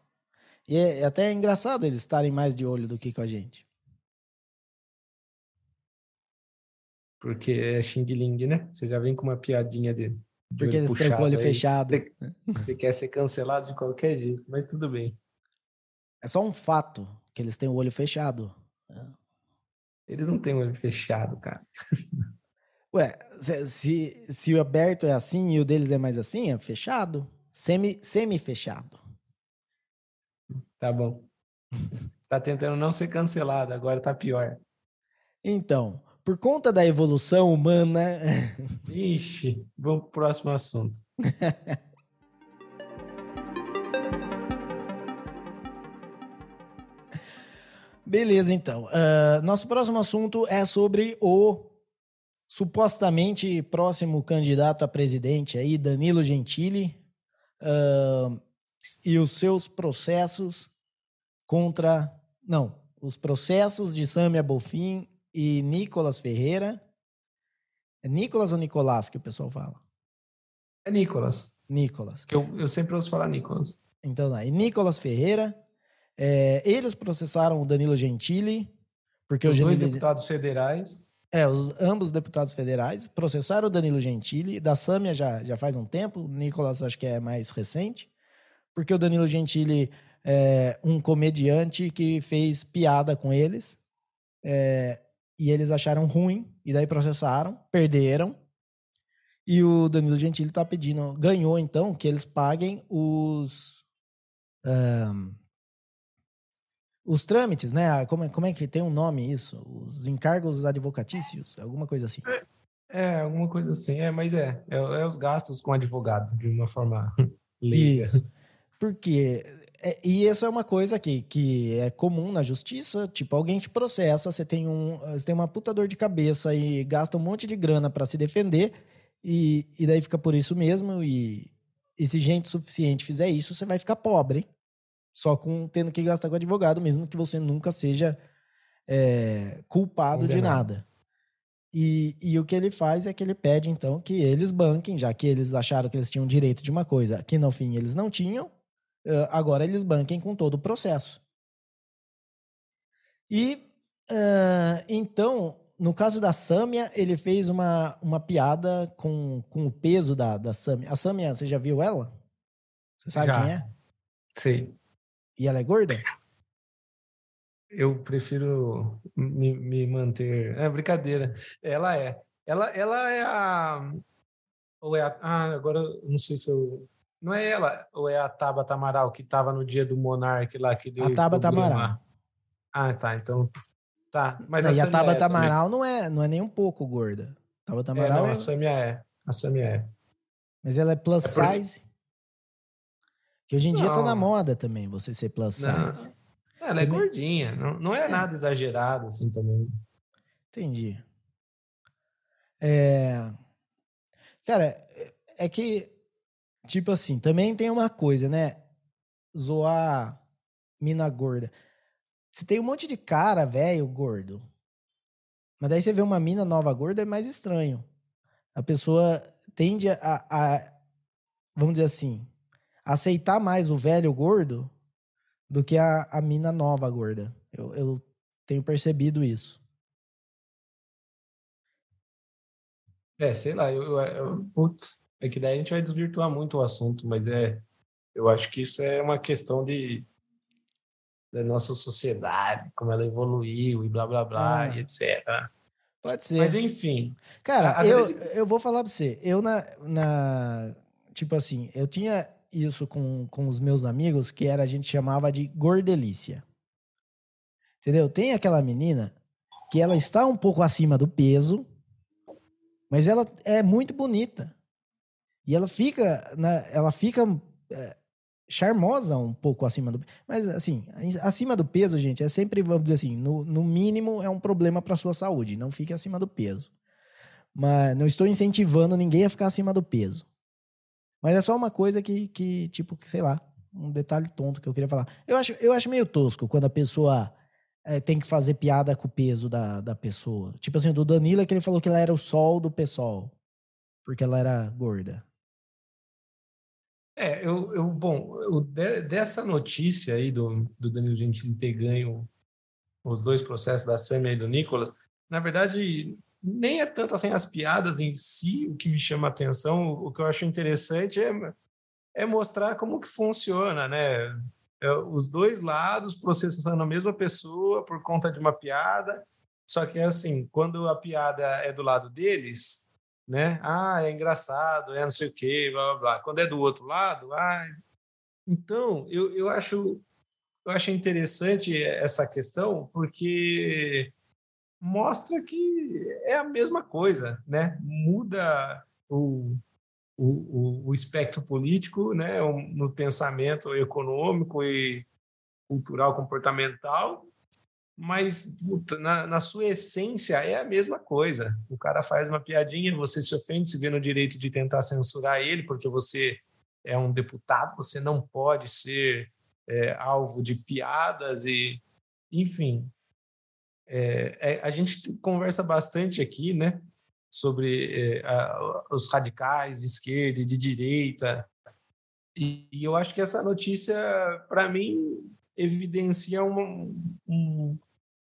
E é é até engraçado eles estarem mais de olho do que com a gente. Porque é Xing Ling, né? Você já vem com uma piadinha de. Porque eles com o olho aí. fechado. Você, você quer ser cancelado de qualquer jeito, mas tudo bem. É só um fato que eles têm o olho fechado. Eles não têm o olho fechado, cara. Ué, se, se, se o aberto é assim e o deles é mais assim, é fechado. Semi- Semi-fechado. Tá bom. Tá tentando não ser cancelado, agora tá pior. Então, por conta da evolução humana. Ixi, vamos pro próximo assunto. Beleza, então. Uh, nosso próximo assunto é sobre o supostamente próximo candidato a presidente aí, Danilo Gentili. Uh, e os seus processos contra. Não, os processos de Samia Bofim e Nicolas Ferreira. É Nicolas ou Nicolás que o pessoal fala? É Nicolas. Nicolas. Eu, eu sempre ouço falar Nicolas. Então, aí, Nicolas Ferreira. é, eles processaram o Danilo Gentili, porque Os dois Gentili, deputados federais. é, os, ambos deputados federais processaram o Danilo Gentili. Da Sâmia já, já faz um tempo, o Nicolas acho que é mais recente, porque o Danilo Gentili é um comediante que fez piada com eles é, e eles acharam ruim, e daí processaram, perderam. E o Danilo Gentili tá pedindo, ganhou então que eles paguem os ahn, os trâmites, né? Ah, Como é, como é que tem um nome isso? Os encargos advocatícios, alguma coisa assim. É, alguma coisa assim. É, mas é. É, é os gastos com advogado, de uma forma leiga. Isso. Porque é, e isso é uma coisa que, que é comum na justiça, tipo, alguém te processa, você tem um, você tem uma puta dor de cabeça e gasta um monte de grana pra se defender e, e daí fica por isso mesmo e, e se gente suficiente fizer isso, você vai ficar pobre, só com tendo que gastar com advogado, mesmo que você nunca seja é, culpado de nada. E, e o que ele faz é que ele pede, então, que eles banquem, já que eles acharam que eles tinham direito de uma coisa que no fim eles não tinham, eh, agora eles banquem com todo o processo. E ah, então, no caso da Sâmia, ele fez uma, uma piada com, com o peso da, da Sâmia. A Sâmia, você já viu ela? Você sabe Já. quem é? Sei. E ela é gorda? Eu prefiro me, me manter. É brincadeira. Ela é. Ela, ela é a. Ou é a. Ah, agora eu não sei se eu. Não é ela, ou é a Tabata Amaral que estava no dia do Monark lá que deu. A Tabata? Amaral. Ah, tá. Então. Tá. Mas Não, e a Samia Tabata é também. Amaral não é, não é nem um pouco gorda. Tabata É, Amaral não, é, a Samia é. A Samia é. mas ela é plus É por- size. Que hoje em dia tá na Não. moda também, você ser plus Não. size. Ela é Também- gordinha. Não, não é É. nada exagerado assim também. Entendi. É... Cara, é- é que, tipo assim, também tem uma coisa, né? Zoar mina gorda. Você tem um monte de cara velho gordo. Mas daí você vê uma mina nova gorda, é mais estranho. A pessoa tende a, a- vamos dizer assim, aceitar mais o velho gordo do que a, a mina nova gorda. Eu, eu tenho percebido isso. É, sei lá, eu, eu, eu- putz, é que daí a gente vai desvirtuar muito o assunto, mas é, eu acho que isso é uma questão de da nossa sociedade, como ela evoluiu e blá blá blá Ah. e etc. Pode ser. Mas enfim, Cara, eu, verdade- eu vou falar pra você. Eu, na, na. Tipo assim, eu tinha isso com, com os meus amigos que era, a gente chamava de gordelícia. Entendeu? Tem aquela menina que ela está um pouco acima do peso, mas ela é muito bonita. E ela fica. Na, ela fica é, charmosa um pouco acima do Mas, assim, acima do peso, gente, é sempre, vamos dizer assim, no, no mínimo é um problema para sua saúde. Não fique acima do peso. Mas não estou incentivando ninguém a ficar acima do peso. Mas é só uma coisa que, que tipo, que, sei lá, um detalhe tonto que eu queria falar. Eu acho, eu acho meio tosco quando a pessoa eh, tem que fazer piada com o peso da, da pessoa. Tipo assim, do Danilo é que ele falou que ela era o sol do pessoal. Porque ela era gorda. É, eu, eu bom, de- dessa notícia aí do, do Danilo Gentili ter ganho os dois processos da Samia e do Nicolas, na verdade, nem é tanto assim as piadas em si o que me chama a atenção, o que eu acho interessante é, é mostrar como que funciona, né? É, Os dois lados processando a mesma pessoa por conta de uma piada, só que é assim, quando a piada é do lado deles, né? Ah, é engraçado, é não sei o quê, blá blá blá. Quando é do outro lado, ah, então eu, eu acho eu acho interessante essa questão porque mostra que é a mesma coisa, né? Muda o, o, o, espectro político, né? No pensamento econômico e cultural comportamental mas puta, na, na sua essência é a mesma coisa. O cara faz uma piadinha, você se ofende, se vê no direito de tentar censurar ele, porque você é um deputado, você não pode ser é, alvo de piadas e, enfim. É, é, a gente conversa bastante aqui, né, sobre é, a, os radicais de esquerda e de direita, e, e eu acho que essa notícia, para mim, evidencia um, um,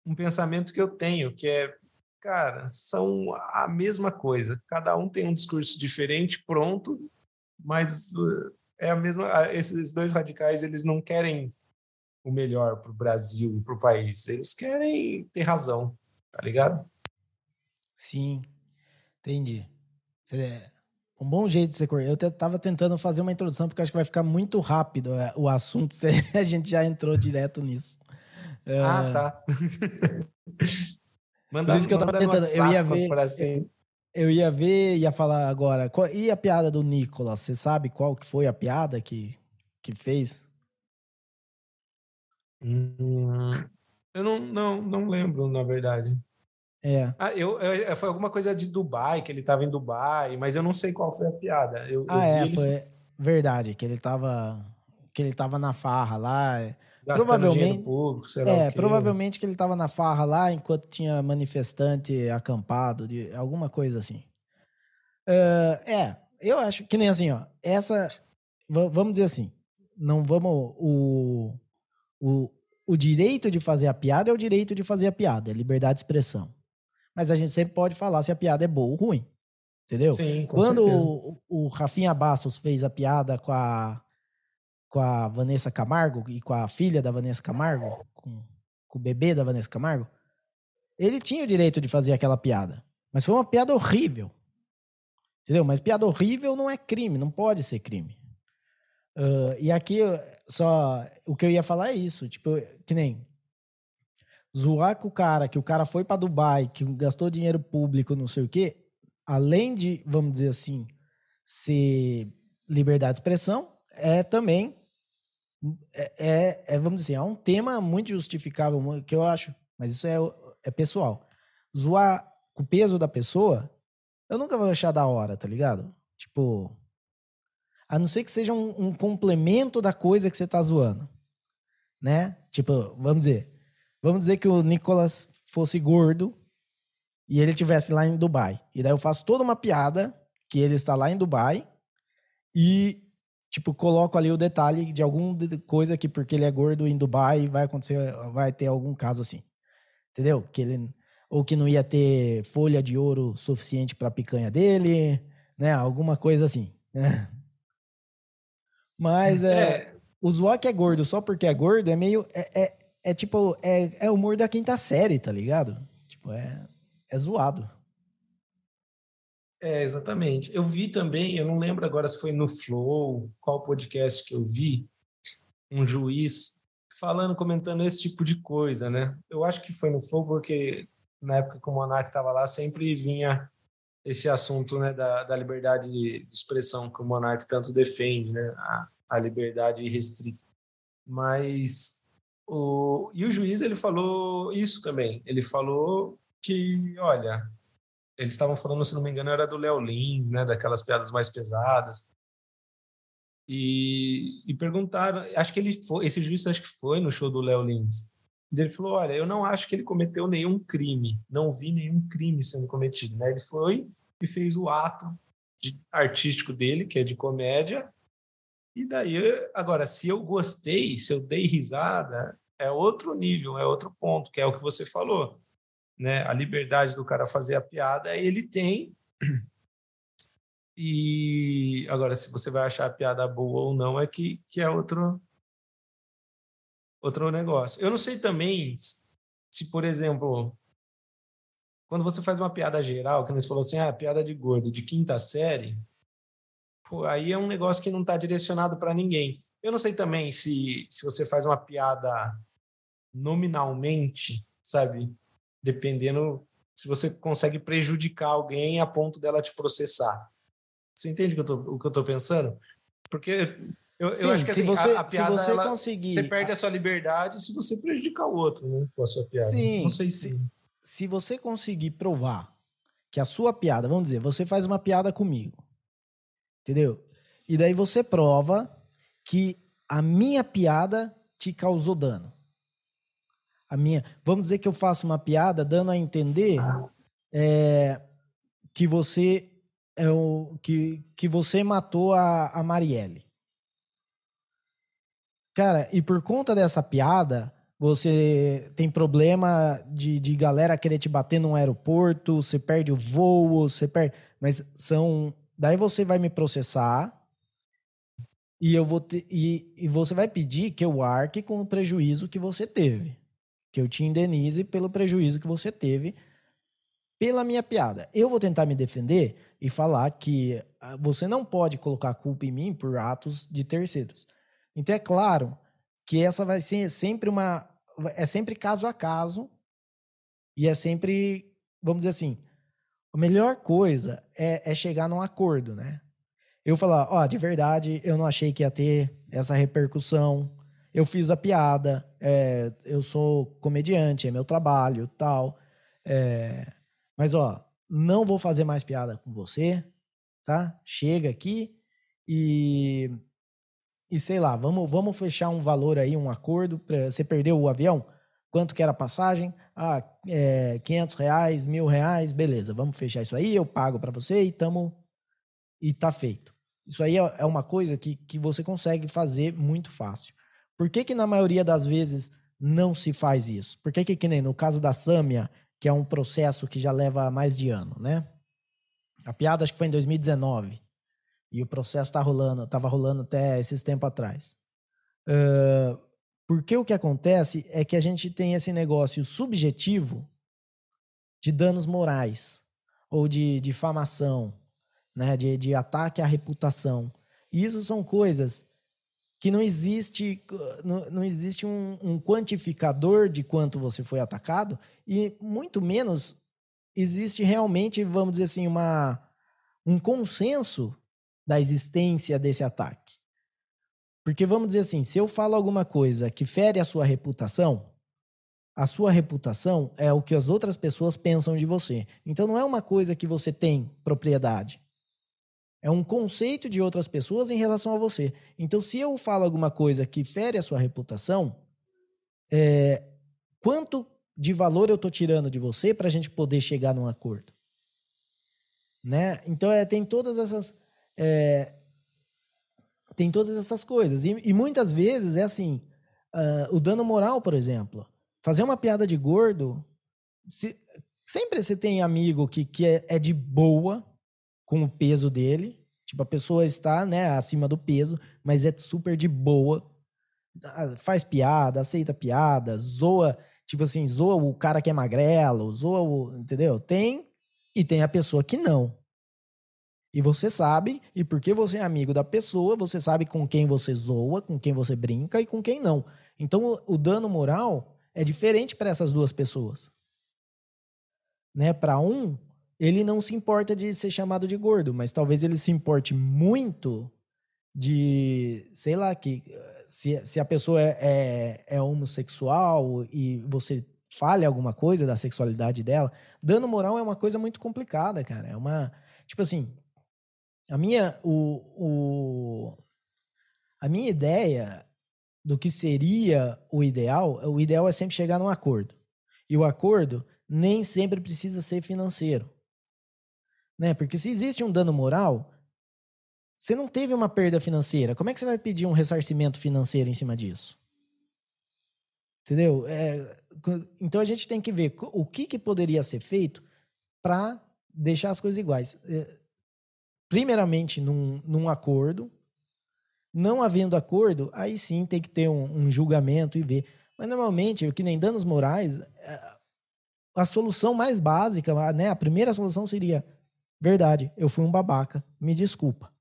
um pensamento que eu tenho, que é, cara, são a mesma coisa. Cada um tem um discurso diferente, pronto, mas uh, é a mesma. Esses dois radicais, eles não querem o melhor para o Brasil e para o país. Eles querem ter razão, tá ligado? Sim, entendi. Você- Um bom jeito de você correr. Eu te- tava tentando fazer uma introdução, porque acho que vai ficar muito rápido é, o assunto, se a gente já entrou direto nisso. É, Ah, tá. Manda, Por isso que eu tava tentando, eu ia ver- assim. Eu ia ver, ia falar agora. e a piada do Nicolas? Você sabe qual que foi a piada que, que fez? Hum, eu não, não, não lembro, na verdade. É. Ah, eu, eu- foi alguma coisa de Dubai, que ele estava em Dubai, mas eu não sei qual foi a piada. Eu, eu Ah, vi é, ele foi verdade, que ele tava. Que ele tava na farra lá. Gastando provavelmente- público, É, provavelmente que ele tava na farra lá enquanto tinha manifestante acampado, de alguma coisa assim. Ah, é, eu acho que nem assim, ó. Essa. va- Vamos dizer assim. Não vamos. O, o, o direito de fazer a piada é o direito de fazer a piada, é liberdade de expressão. Mas a gente sempre pode falar se a piada é boa ou ruim. Entendeu? Sim, com Quando certeza. o, o Rafinha Bastos fez a piada com a, com a Vanessa Camargo e com a filha da Vanessa Camargo, com, com o bebê da Vanessa Camargo, ele tinha o direito de fazer aquela piada. Mas foi uma piada horrível. Entendeu? Mas piada horrível não é crime, não pode ser crime. Ah, e aqui, só. O que eu ia falar é isso. Tipo, que nem. Zoar com o cara, que o cara foi pra Dubai, que gastou dinheiro público, não sei o quê, além de, vamos dizer assim, ser liberdade de expressão, é também. É, é- é, vamos dizer é um tema muito justificável, que eu acho, mas isso é, é pessoal. Zoar com o peso da pessoa, eu nunca vou achar da hora, tá ligado? Tipo. A não ser que seja um, um complemento da coisa que você tá zoando. Né? Tipo, vamos dizer. Vamos dizer que o Nicolas fosse gordo e ele estivesse lá em Dubai. E daí eu faço toda uma piada que ele está lá em Dubai e, tipo, coloco ali o detalhe de alguma coisa que porque ele é gordo em Dubai vai acontecer, vai ter algum caso assim. Entendeu? Que ele ou que não ia ter folha de ouro suficiente para a picanha dele, né? Alguma coisa assim. né? Mas é, É, o zoar que é gordo só porque é gordo é meio. É, é, é tipo. É, é humor da quinta série, tá ligado? Tipo, é, é zoado. É, exatamente. Eu vi também, eu não lembro agora se foi no Flow, qual podcast que eu vi, um juiz falando, comentando esse tipo de coisa, né? Eu acho que foi no Flow porque na época que o Monark estava lá sempre vinha esse assunto né, da, da liberdade de expressão que o Monark tanto defende, né? A, a liberdade irrestrita. Mas o, e o juiz ele falou isso também. Ele falou que, olha, eles estavam falando, se não me engano, era do Léo Lins, né? Daquelas piadas mais pesadas. E, e perguntaram, acho que ele foi, esse juiz acho que foi no show do Léo Lins. Ele falou: Olha, eu não acho que ele cometeu nenhum crime, não vi nenhum crime sendo cometido. Né? Ele foi e fez o ato de- artístico dele, que é de comédia. E daí, agora, se eu gostei, se eu dei risada, é outro nível, é outro ponto, que é o que você falou. Né? A liberdade do cara fazer a piada, ele tem. E agora, se você vai achar a piada boa ou não, é que, que é outro, outro negócio. Eu não sei também se, por exemplo, quando você faz uma piada geral, que você falou assim, ah, piada de gordo, de quinta série, pô, aí é um negócio que não está direcionado para ninguém. Eu não sei também se, se você faz uma piada nominalmente, sabe? Dependendo se você consegue prejudicar alguém a ponto dela te processar. Você entende o que eu tô, o que eu tô pensando? Porque Eu, Sim, eu acho que se assim, você, a, a se piada, você ela- conseguir. você perde a sua liberdade se você prejudicar o outro, né? Com a sua piada. Sim, Não sei se. se você conseguir provar que a sua piada, vamos dizer, você faz uma piada comigo, entendeu? E daí você prova que a minha piada te causou dano. A minha, vamos dizer que eu faço uma piada dando a entender é, que você é o que, que você matou a, a Marielle. Cara, e por conta dessa piada, você tem problema de, de galera querer te bater num aeroporto, você perde o voo, você perde. Mas são. Daí você vai me processar e eu vou te, e, e você vai pedir que eu arque com o prejuízo que você teve. Que eu te indenize pelo prejuízo que você teve pela minha piada. Eu vou tentar me defender e falar que ah, você não pode colocar culpa em mim por atos de terceiros. Então é claro que essa vai ser sempre uma é sempre caso a caso e é sempre, vamos dizer assim, a melhor coisa é, é chegar num acordo, né? Eu falar, ó, de verdade, eu não achei que ia ter essa repercussão. Eu fiz a piada, é, eu sou comediante, é meu trabalho, tal. É, mas ó, não vou fazer mais piada com você, tá? Chega aqui e e sei lá, vamos, vamos fechar um valor aí, um acordo. Pra, você perdeu o avião? Quanto que era a passagem? Ah, é, 500 reais, mil reais, beleza. Vamos fechar isso aí, eu pago para você e tamo e tá feito. Isso aí é é uma coisa que, que você consegue fazer muito fácil. Por que que na maioria das vezes não se faz isso? Por que que, que nem no caso da Sâmia, que é um processo que já leva mais de ano, né? A piada acho que foi em 2019. E o processo tá rolando, tava rolando até esses tempos atrás. Ah, porque o que acontece é que a gente tem esse negócio subjetivo de danos morais ou de difamação, né, de, de ataque à reputação. E isso são coisas que não existe, não, não existe um, um quantificador de quanto você foi atacado e muito menos existe realmente, vamos dizer assim, uma, um consenso da existência desse ataque. Porque vamos dizer assim, se eu falo alguma coisa que fere a sua reputação, a sua reputação é o que as outras pessoas pensam de você. Então não é uma coisa que você tem propriedade. É um conceito de outras pessoas em relação a você. Então, se eu falo alguma coisa que fere a sua reputação, é, quanto de valor eu estou tirando de você para a gente poder chegar num acordo? Né? Então, é, tem todas essas. é, tem todas essas coisas. E, e muitas vezes é assim: ah, o dano moral, por exemplo. Fazer uma piada de gordo. se- sempre você tem amigo que, que é, é de boa com o peso dele. Tipo, a pessoa está né, acima do peso, mas é super de boa. Ah, Faz piada, aceita piada, zoa, tipo assim, zoa o cara que é magrelo, zoa o. Entendeu? Tem, e tem a pessoa que não. E você sabe, e porque você é amigo da pessoa, você sabe com quem você zoa, com quem você brinca e com quem não. Então, o, dano moral é diferente para essas duas pessoas. Né? Para um, ele não se importa de ser chamado de gordo, mas talvez ele se importe muito de, sei lá, que se, se a pessoa é, é, é homossexual e você falha alguma coisa da sexualidade dela, dano moral é uma coisa muito complicada, cara. É uma, tipo assim, a minha, o, o, a minha ideia do que seria o ideal, o ideal é sempre chegar num acordo. E o acordo nem sempre precisa ser financeiro. Né? Porque se existe um dano moral, você não teve uma perda financeira. Como é que você vai pedir um ressarcimento financeiro em cima disso? Entendeu? É, então a gente tem que ver o que, que poderia ser feito para deixar as coisas iguais. É, primeiramente, num, num acordo. Não havendo acordo, aí sim tem que ter um, um julgamento e ver. Mas normalmente, o que nem danos morais, é, a solução mais básica, né? A primeira solução seria: verdade, eu fui um babaca, me desculpa.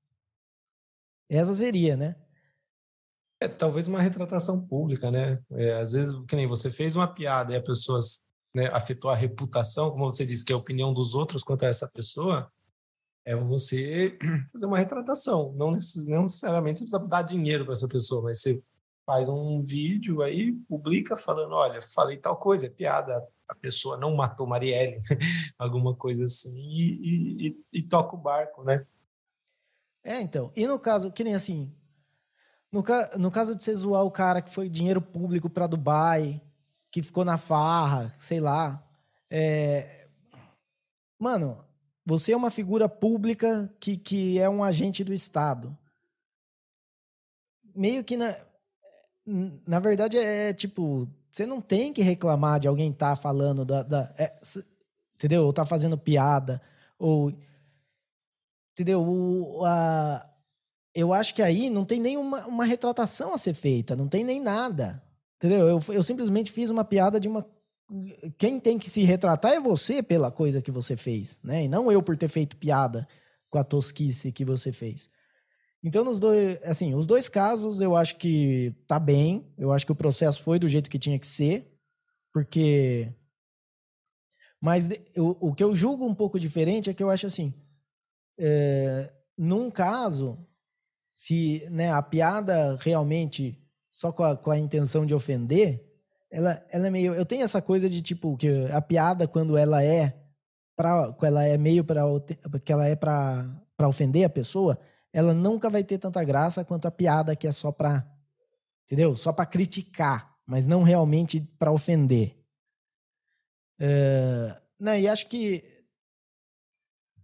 Essa seria, né? É, talvez uma retratação pública, né? É, às vezes, que nem você fez uma piada e a pessoa né, afetou a reputação, como você disse, que é a opinião dos outros quanto a essa pessoa, é você fazer uma retratação. Não, não necessariamente você precisa dar dinheiro para essa pessoa, mas você faz um vídeo aí, publica falando, olha, falei tal coisa, é piada, a pessoa não matou Marielle, alguma coisa assim, e, e- e- toca o barco, né? É, então. E no caso, que nem assim. No, ca- no caso de você zoar o cara que foi dinheiro público pra Dubai, que ficou na farra, sei lá. é, Mano, você é uma figura pública que, que é um agente do Estado. Meio que na. Na verdade, é tipo. Você não tem que reclamar de alguém tá falando da. da- é, entendeu? Ou tá fazendo piada. Ou entendeu? O, a, eu acho que aí não tem nem uma, uma retratação a ser feita, não tem nem nada. Entendeu? Eu, eu simplesmente fiz uma piada de uma. Quem tem que se retratar é você pela coisa que você fez, né? E não eu por ter feito piada com a tosquice que você fez. Então, nos dois, assim, os dois casos eu acho que tá bem. Eu acho que o processo foi do jeito que tinha que ser, porque. Mas de- o, que eu julgo um pouco diferente é que eu acho assim é, num caso, se né, a piada realmente só com a, com a intenção de ofender, ela, ela é meio. Eu tenho essa coisa de tipo que a piada quando ela é para ela é meio para que ela é para ofender a pessoa, ela nunca vai ter tanta graça quanto a piada que é só para entendeu? Só para criticar, mas não realmente para ofender. É, né, e acho que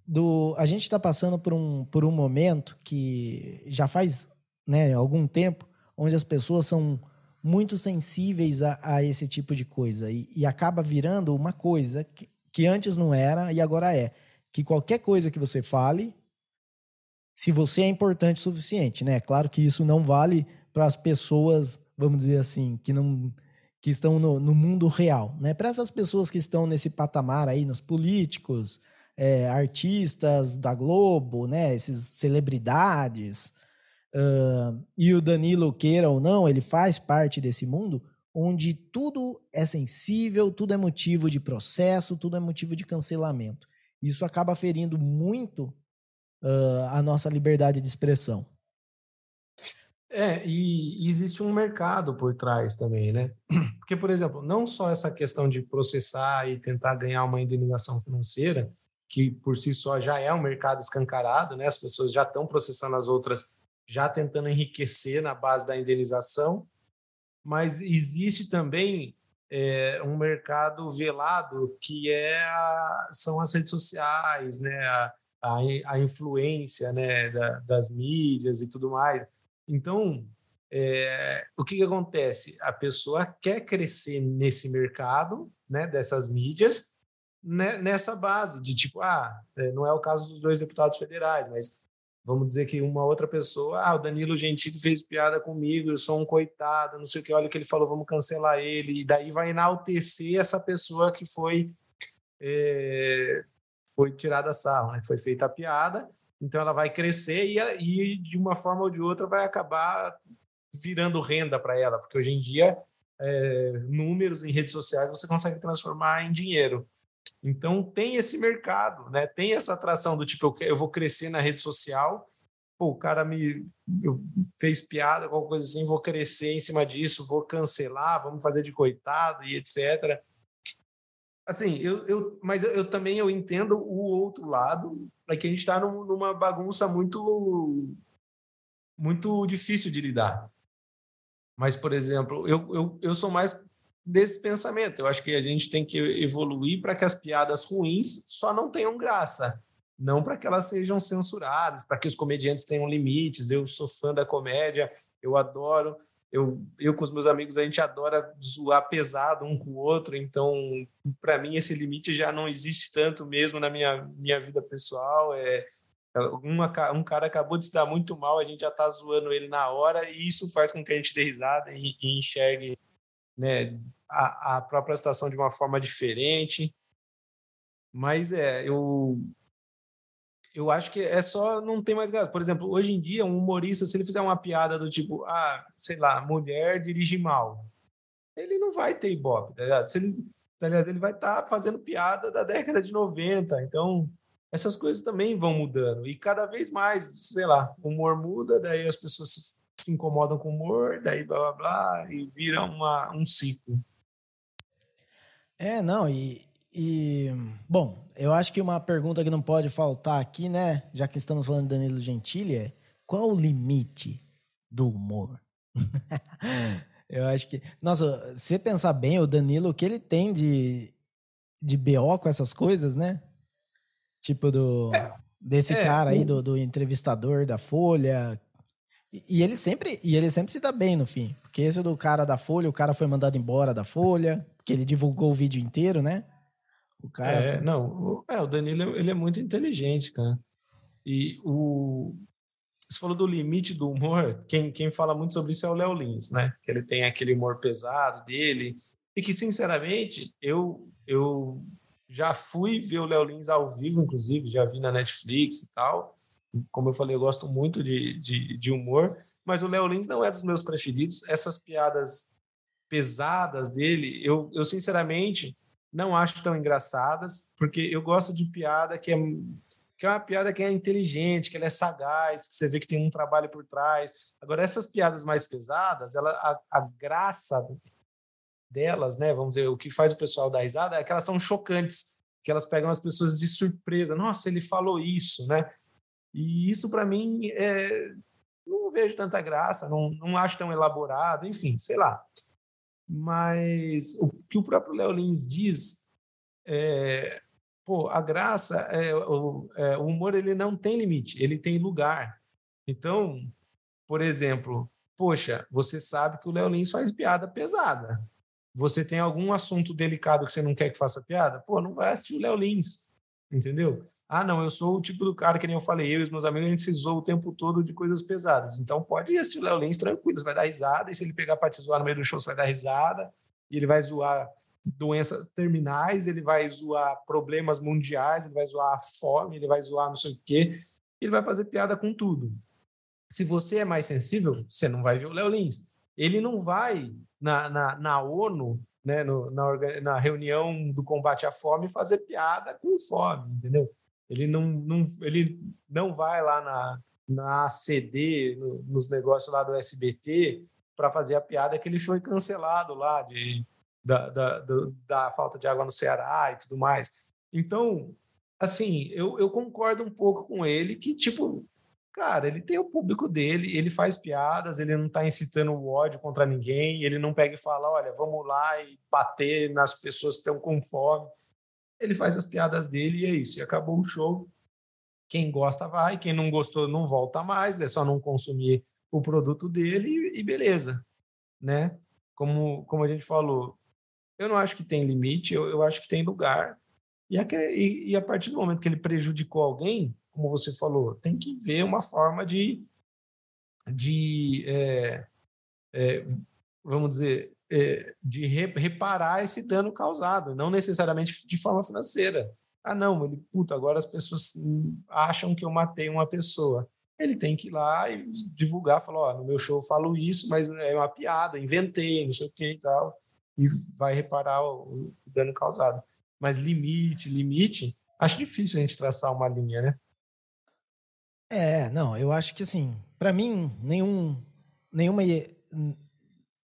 do a gente está passando por um, por um momento que já faz né, algum tempo onde as pessoas são muito sensíveis a, a esse tipo de coisa e, e acaba virando uma coisa que, que antes não era e agora é que qualquer coisa que você fale se você é importante o suficiente né? Claro que isso não vale para as pessoas vamos dizer assim que não que estão no, no mundo real né? Para essas pessoas que estão nesse patamar aí nos políticos é, artistas da Globo, né, esses celebridades, uh, e o Danilo queira ou não, ele faz parte desse mundo onde tudo é sensível, tudo é motivo de processo, tudo é motivo de cancelamento. Isso acaba ferindo muito uh, a nossa liberdade de expressão. É, e, e existe um mercado por trás também, né? Porque, por exemplo, não só essa questão de processar e tentar ganhar uma indenização financeira, que por si só já é um mercado escancarado, né? As pessoas já estão processando as outras, já tentando enriquecer na base da indenização, mas existe também é, um mercado velado que é a, são as redes sociais, né? A, a, a influência, né? Da, das mídias e tudo mais. Então, é, o que, que acontece? A pessoa quer crescer nesse mercado, né? Dessas mídias né, nessa base de tipo, ah, não é o caso dos dois deputados federais, mas vamos dizer que uma outra pessoa, ah, o Danilo Gentili fez piada comigo, eu sou um coitado, não sei o que, olha o que ele falou, vamos cancelar ele, e daí vai enaltecer essa pessoa que foi é, foi tirada a sarro, né, foi feita a piada, então ela vai crescer e, e de uma forma ou de outra vai acabar virando renda para ela, porque hoje em dia é, números em redes sociais você consegue transformar em dinheiro. Então tem esse mercado, né? Tem essa atração do tipo, eu, vou crescer na rede social, pô, o cara me fez piada, alguma coisa assim, vou crescer em cima disso, vou cancelar, vamos fazer de coitado e etc. Assim, eu, eu mas eu, eu também eu entendo o outro lado, é que a gente está num, numa bagunça muito muito difícil de lidar. Mas, por exemplo, eu, eu, eu sou mais desse pensamento. Eu acho que a gente tem que evoluir para que as piadas ruins só não tenham graça, não para que elas sejam censuradas, para que os comediantes tenham limites. Eu sou fã da comédia, eu adoro. Eu, eu com os meus amigos, a gente adora zoar pesado um com o outro, então, para mim, esse limite já não existe tanto mesmo na minha, minha vida pessoal. É, uma, um cara acabou de se dar muito mal, a gente já está zoando ele na hora, e isso faz com que a gente dê risada e, e enxergue né, a, a própria situação de uma forma diferente. Mas é, eu eu acho que é só não tem mais graça. Por exemplo, hoje em dia, um humorista, se ele fizer uma piada do tipo, ah, sei lá, mulher dirige mal, ele não vai ter ibope, tá ligado? Se ele, tá ligado? ele vai estar tá fazendo piada da década de 90. Então, essas coisas também vão mudando. E cada vez mais, sei lá, o humor muda, daí as pessoas se, se incomodam com o humor, daí blá blá blá, e vira uma, um ciclo. É, não, e, e. Bom, eu acho que uma pergunta que não pode faltar aqui, né? Já que estamos falando de Danilo Gentili, é qual o limite do humor? eu acho que. Nossa, se você pensar bem, o Danilo, o que ele tem de, de BO com essas coisas, né? Tipo do. Desse É, cara aí, o- do, do entrevistador da Folha. E, e ele sempre, e ele sempre se dá bem no fim. Porque esse do cara da Folha, o cara foi mandado embora da Folha, porque ele divulgou o vídeo inteiro, né? O cara. É, não, o, é, o Danilo ele é muito inteligente, cara. E o. Você falou do limite do humor, quem, quem fala muito sobre isso é o Léo Lins, né? Que ele tem aquele humor pesado dele. E que, sinceramente, eu, eu já fui ver o Léo Lins ao vivo, inclusive, já vi na Netflix e tal. Como eu falei, eu gosto muito de, de, de humor, mas o Léo Lins não é dos meus preferidos. Essas piadas pesadas dele, eu, eu sinceramente não acho tão engraçadas, porque eu gosto de piada que é, que é uma piada que é inteligente, que ela é sagaz, que você vê que tem um trabalho por trás. Agora, essas piadas mais pesadas, ela, a, a graça delas, né? Vamos dizer, o que faz o pessoal dar risada é que elas são chocantes, que elas pegam as pessoas de surpresa. Nossa, ele falou isso, né? E isso, para mim, é, não vejo tanta graça, não, não acho tão elaborado, enfim, sei lá. Mas o que o próprio Léo Lins diz é, pô, a graça, é, o, é, o humor ele não tem limite, ele tem lugar. Então, por exemplo, poxa, você sabe que o Léo Lins faz piada pesada. Você tem algum assunto delicado que você não quer que faça piada? Pô, não vai assistir o Léo Lins, entendeu? Ah, não, eu sou o tipo do cara que nem eu falei, eu e os meus amigos, a gente se zoa o tempo todo de coisas pesadas. Então pode ir assistir o Léo Lins tranquilo, você vai dar risada, e se ele pegar pra te zoar no meio do show, você vai dar risada, e ele vai zoar doenças terminais, ele vai zoar problemas mundiais, ele vai zoar a fome, ele vai zoar não sei o quê, ele vai fazer piada com tudo. Se você é mais sensível, você não vai ver o Léo Lins. Ele não vai na, na, na ONU, né, no, na, na reunião do combate à fome, fazer piada com fome, entendeu? Ele não, não, ele não vai lá na, na ACD, no- nos negócios lá do SBT, para fazer a piada que ele foi cancelado lá de, da, da, do- da falta de água no Ceará e tudo mais. Então, assim, eu, eu concordo um pouco com ele que, tipo, cara, ele tem o público dele, ele faz piadas, ele não está incitando o ódio contra ninguém, ele não pega e fala, olha, vamos lá e bater nas pessoas que estão com fome. Ele faz as piadas dele e é isso. E acabou o show. Quem gosta vai, quem não gostou não volta mais, é só não consumir o produto dele e, e beleza, né? Como, como a gente falou, eu não acho que tem limite, eu, eu acho que tem lugar. E, aque- e, e a partir do momento que ele prejudicou alguém, como você falou, tem que ver uma forma de, de é, é, vamos dizer, de re- reparar esse dano causado, não necessariamente de forma financeira. Ah, não, ele, puta, agora as pessoas acham que eu matei uma pessoa. Ele tem que ir lá e divulgar, falar, ó, no meu show eu falo isso, mas é uma piada, inventei, não sei o que e tal, e vai reparar o, o dano causado. Mas limite, limite, acho difícil a gente traçar uma linha, né? É, não, eu acho que assim, pra mim, nenhum, nenhuma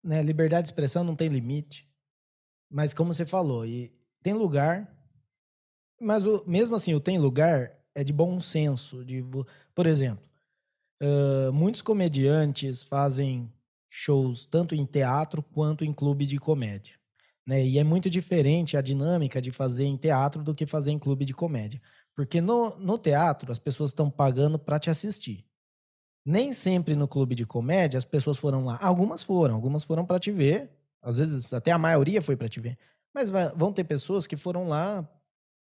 né, liberdade de expressão não tem limite. Mas como você falou, e tem lugar, mas o, mesmo assim, o tem lugar é de bom senso. De, por exemplo, ãh, muitos comediantes fazem shows tanto em teatro quanto em clube de comédia. Né? E é muito diferente a dinâmica de fazer em teatro do que fazer em clube de comédia. Porque no, no teatro, as pessoas estão pagando para te assistir. Nem sempre no clube de comédia as pessoas foram lá. Algumas foram, algumas foram para te ver. Às vezes, até a maioria foi para te ver. Mas vão ter pessoas que foram lá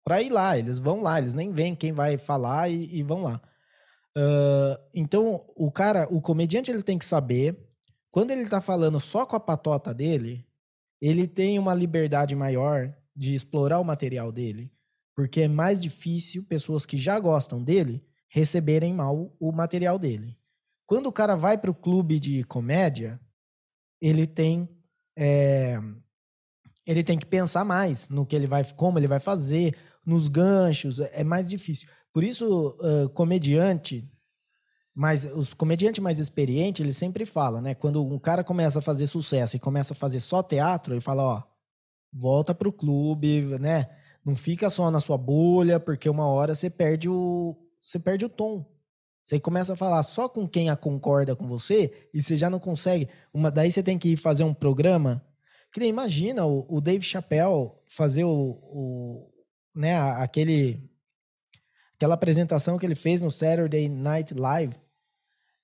para ir lá. Eles vão lá, eles nem veem quem vai falar e, e vão lá. Ah, então, o cara, o comediante, ele tem que saber. Quando ele tá falando só com a patota dele, ele tem uma liberdade maior de explorar o material dele. Porque é mais difícil pessoas que já gostam dele receberem mal o material dele. Quando o cara vai para o clube de comédia, ele tem é, ele tem que pensar mais no que ele vai, como ele vai fazer, nos ganchos, é mais difícil. Por isso, uh, comediante, mas os comediantes mais experientes, ele sempre fala, né? Quando um cara começa a fazer sucesso e começa a fazer só teatro, ele fala, ó, volta pro clube, né? Não fica só na sua bolha, porque uma hora você perde o você perde o tom. Você começa a falar só com quem a concorda com você e você já não consegue. Uma, daí você tem que ir fazer um programa. Que nem imagina o, o Dave Chappelle fazer o, o né, aquele aquela apresentação que ele fez no Saturday Night Live.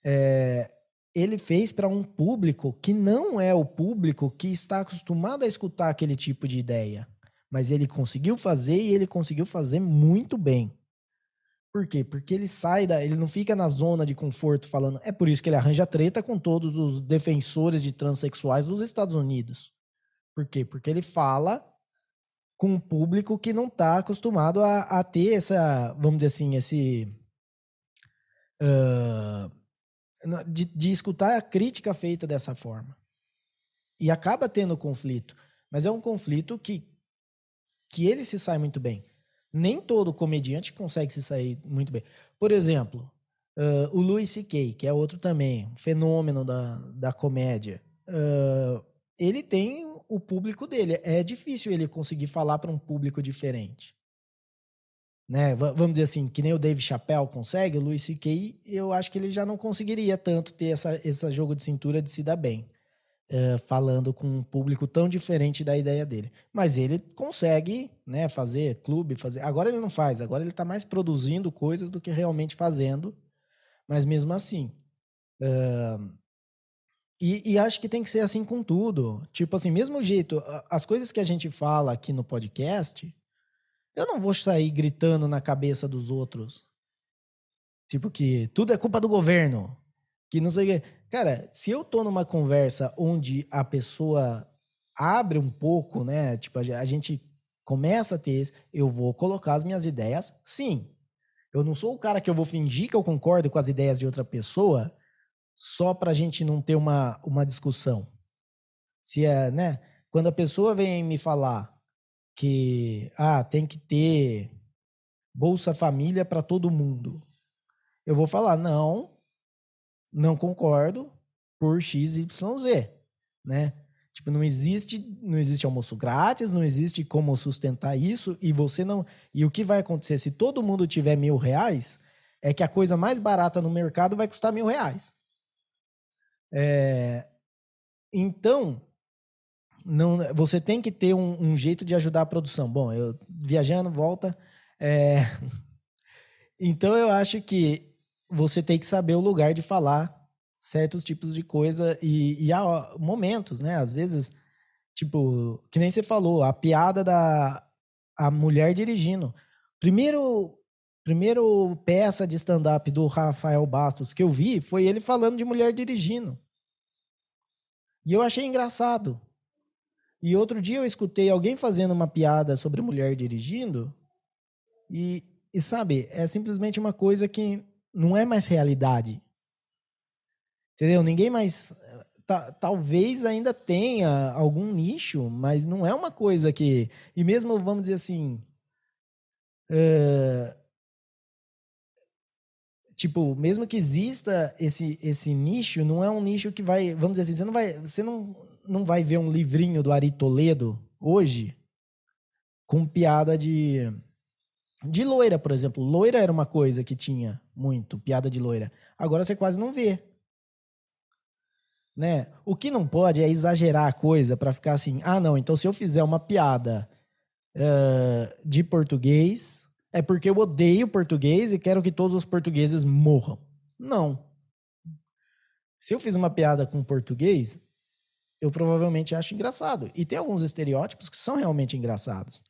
É, ele fez para um público que não é o público que está acostumado a escutar aquele tipo de ideia. Mas ele conseguiu fazer e ele conseguiu fazer muito bem. Por quê? Porque ele sai da. Ele não fica na zona de conforto falando. É por isso que ele arranja treta com todos os defensores de transexuais dos Estados Unidos. Por quê? Porque ele fala com um público que não está acostumado a, a, ter essa. Vamos dizer assim, esse. Uh, de, de escutar a crítica feita dessa forma. E acaba tendo conflito. Mas é um conflito que, que ele se sai muito bem nem todo comediante consegue se sair muito bem. Por exemplo, uh, o Louis C.K., que é outro também, um fenômeno da, da comédia. Uh, ele tem o público dele. É difícil ele conseguir falar para um público diferente. Né? Vamos dizer assim, que nem o Dave Chappelle consegue, o Louis C.K., eu acho que ele já não conseguiria tanto ter essa, esse jogo de cintura de se dar bem. Uh, falando com um público tão diferente da ideia dele. Mas ele consegue né, fazer clube, fazer. Agora ele não faz, agora ele está mais produzindo coisas do que realmente fazendo. Mas mesmo assim. Uh, e, e, acho que tem que ser assim com tudo. Tipo assim, mesmo jeito, as coisas que a gente fala aqui no podcast, eu não vou sair gritando na cabeça dos outros. Tipo que tudo é culpa do governo. Que não sei o quê. Cara, se eu tô numa conversa onde a pessoa abre um pouco, né? Tipo, a gente começa a ter, eu vou colocar as minhas ideias, sim. Eu não sou o cara que eu vou fingir que eu concordo com as ideias de outra pessoa só pra gente não ter uma, uma discussão. Se é, né? Quando a pessoa vem me falar que ah, tem que ter Bolsa Família para todo mundo. Eu vou falar, não, não concordo por X, Y, Z, né? Tipo, não existe, não existe almoço grátis, não existe como sustentar isso e você não. E o que vai acontecer se todo mundo tiver mil reais é que a coisa mais barata no mercado vai custar mil reais. É... Então, não, você tem que ter um, um, jeito de ajudar a produção. Bom, eu viajando, volta. É... Então, eu acho que você tem que saber o lugar de falar certos tipos de coisa e, e há momentos, né? Às vezes, tipo, que nem você falou, a piada da a mulher dirigindo. Primeiro, primeiro peça de stand-up do Rafael Bastos que eu vi foi ele falando de mulher dirigindo. E eu achei engraçado. E outro dia eu escutei alguém fazendo uma piada sobre mulher dirigindo e, e sabe, é simplesmente uma coisa que não é mais realidade. Entendeu? Ninguém mais. talvez ainda tenha algum nicho, mas não é uma coisa que. E mesmo, vamos dizer assim. Uh, tipo, mesmo que exista esse, esse nicho, não é um nicho que vai. Vamos dizer assim, você não vai, você não, não vai ver um livrinho do Ari Toledo hoje com piada de de loira, por exemplo. Loira era uma coisa que tinha muito, piada de loira. Agora você quase não vê. Né? O que não pode é exagerar a coisa para ficar assim, ah, não, então se eu fizer uma piada uh, de português, é porque eu odeio português e quero que todos os portugueses morram. Não. Se eu fiz uma piada com português, eu provavelmente acho engraçado. E tem alguns estereótipos que são realmente engraçados.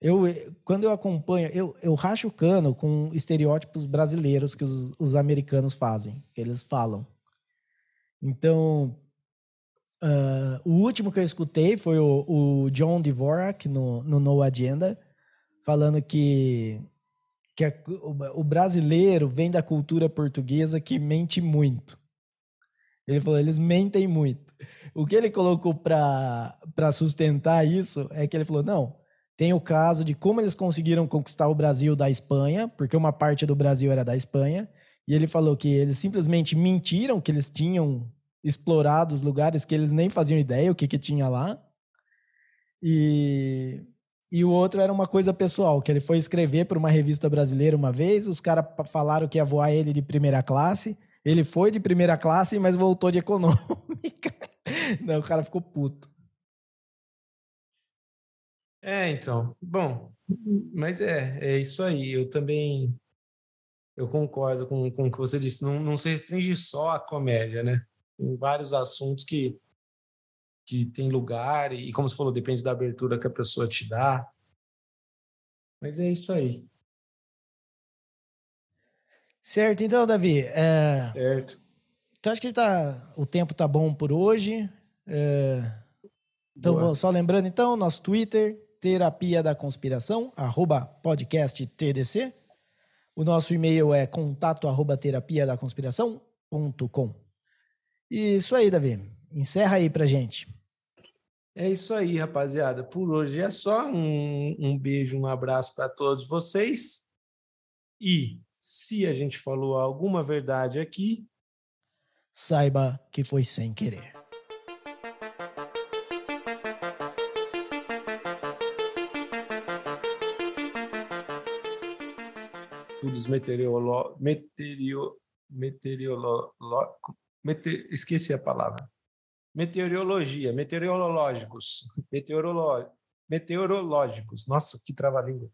Eu, quando eu acompanho, eu, eu racho o cano com estereótipos brasileiros que os, os americanos fazem, que eles falam. Então, uh, o último que eu escutei foi o, o John Dvorak no, no No Agenda, falando que, que a, o, o brasileiro vem da cultura portuguesa que mente muito. Ele falou, eles mentem muito. O que ele colocou para sustentar isso é que ele falou, não, Tem o caso de como eles conseguiram conquistar o Brasil da Espanha, porque uma parte do Brasil era da Espanha. E ele falou que eles simplesmente mentiram que eles tinham explorado os lugares que eles nem faziam ideia o que, que tinha lá. E, e o outro era uma coisa pessoal, que ele foi escrever para uma revista brasileira uma vez, os caras falaram que ia voar ele de primeira classe. Ele foi de primeira classe, mas voltou de econômica. Não, o cara ficou puto. É, então. Bom, mas é, é isso aí. Eu também eu concordo com, com o que você disse. Não, não se restringe só à comédia, né? Tem vários assuntos que, que tem lugar e, como você falou, depende da abertura que a pessoa te dá. Mas é isso aí. Certo, então, Davi. É... Certo. Então acho que tá, o tempo tá bom por hoje. É... Então, Boa. só lembrando, então, nosso Twitter, Terapia da Conspiração, arroba podcast TDC. O nosso e-mail é contato arroba terapia da conspiração.com. Isso aí, Davi. Encerra aí pra gente. É isso aí, rapaziada. Por hoje é só. Um, um beijo, um abraço para todos vocês. E se a gente falou alguma verdade aqui, Saiba que foi sem querer. Estudos meteorolo, meteorio, meteorolo, mete, esqueci a palavra. Meteorologia, meteorológicos, meteorolo, meteorológicos. Nossa, que trava-língua.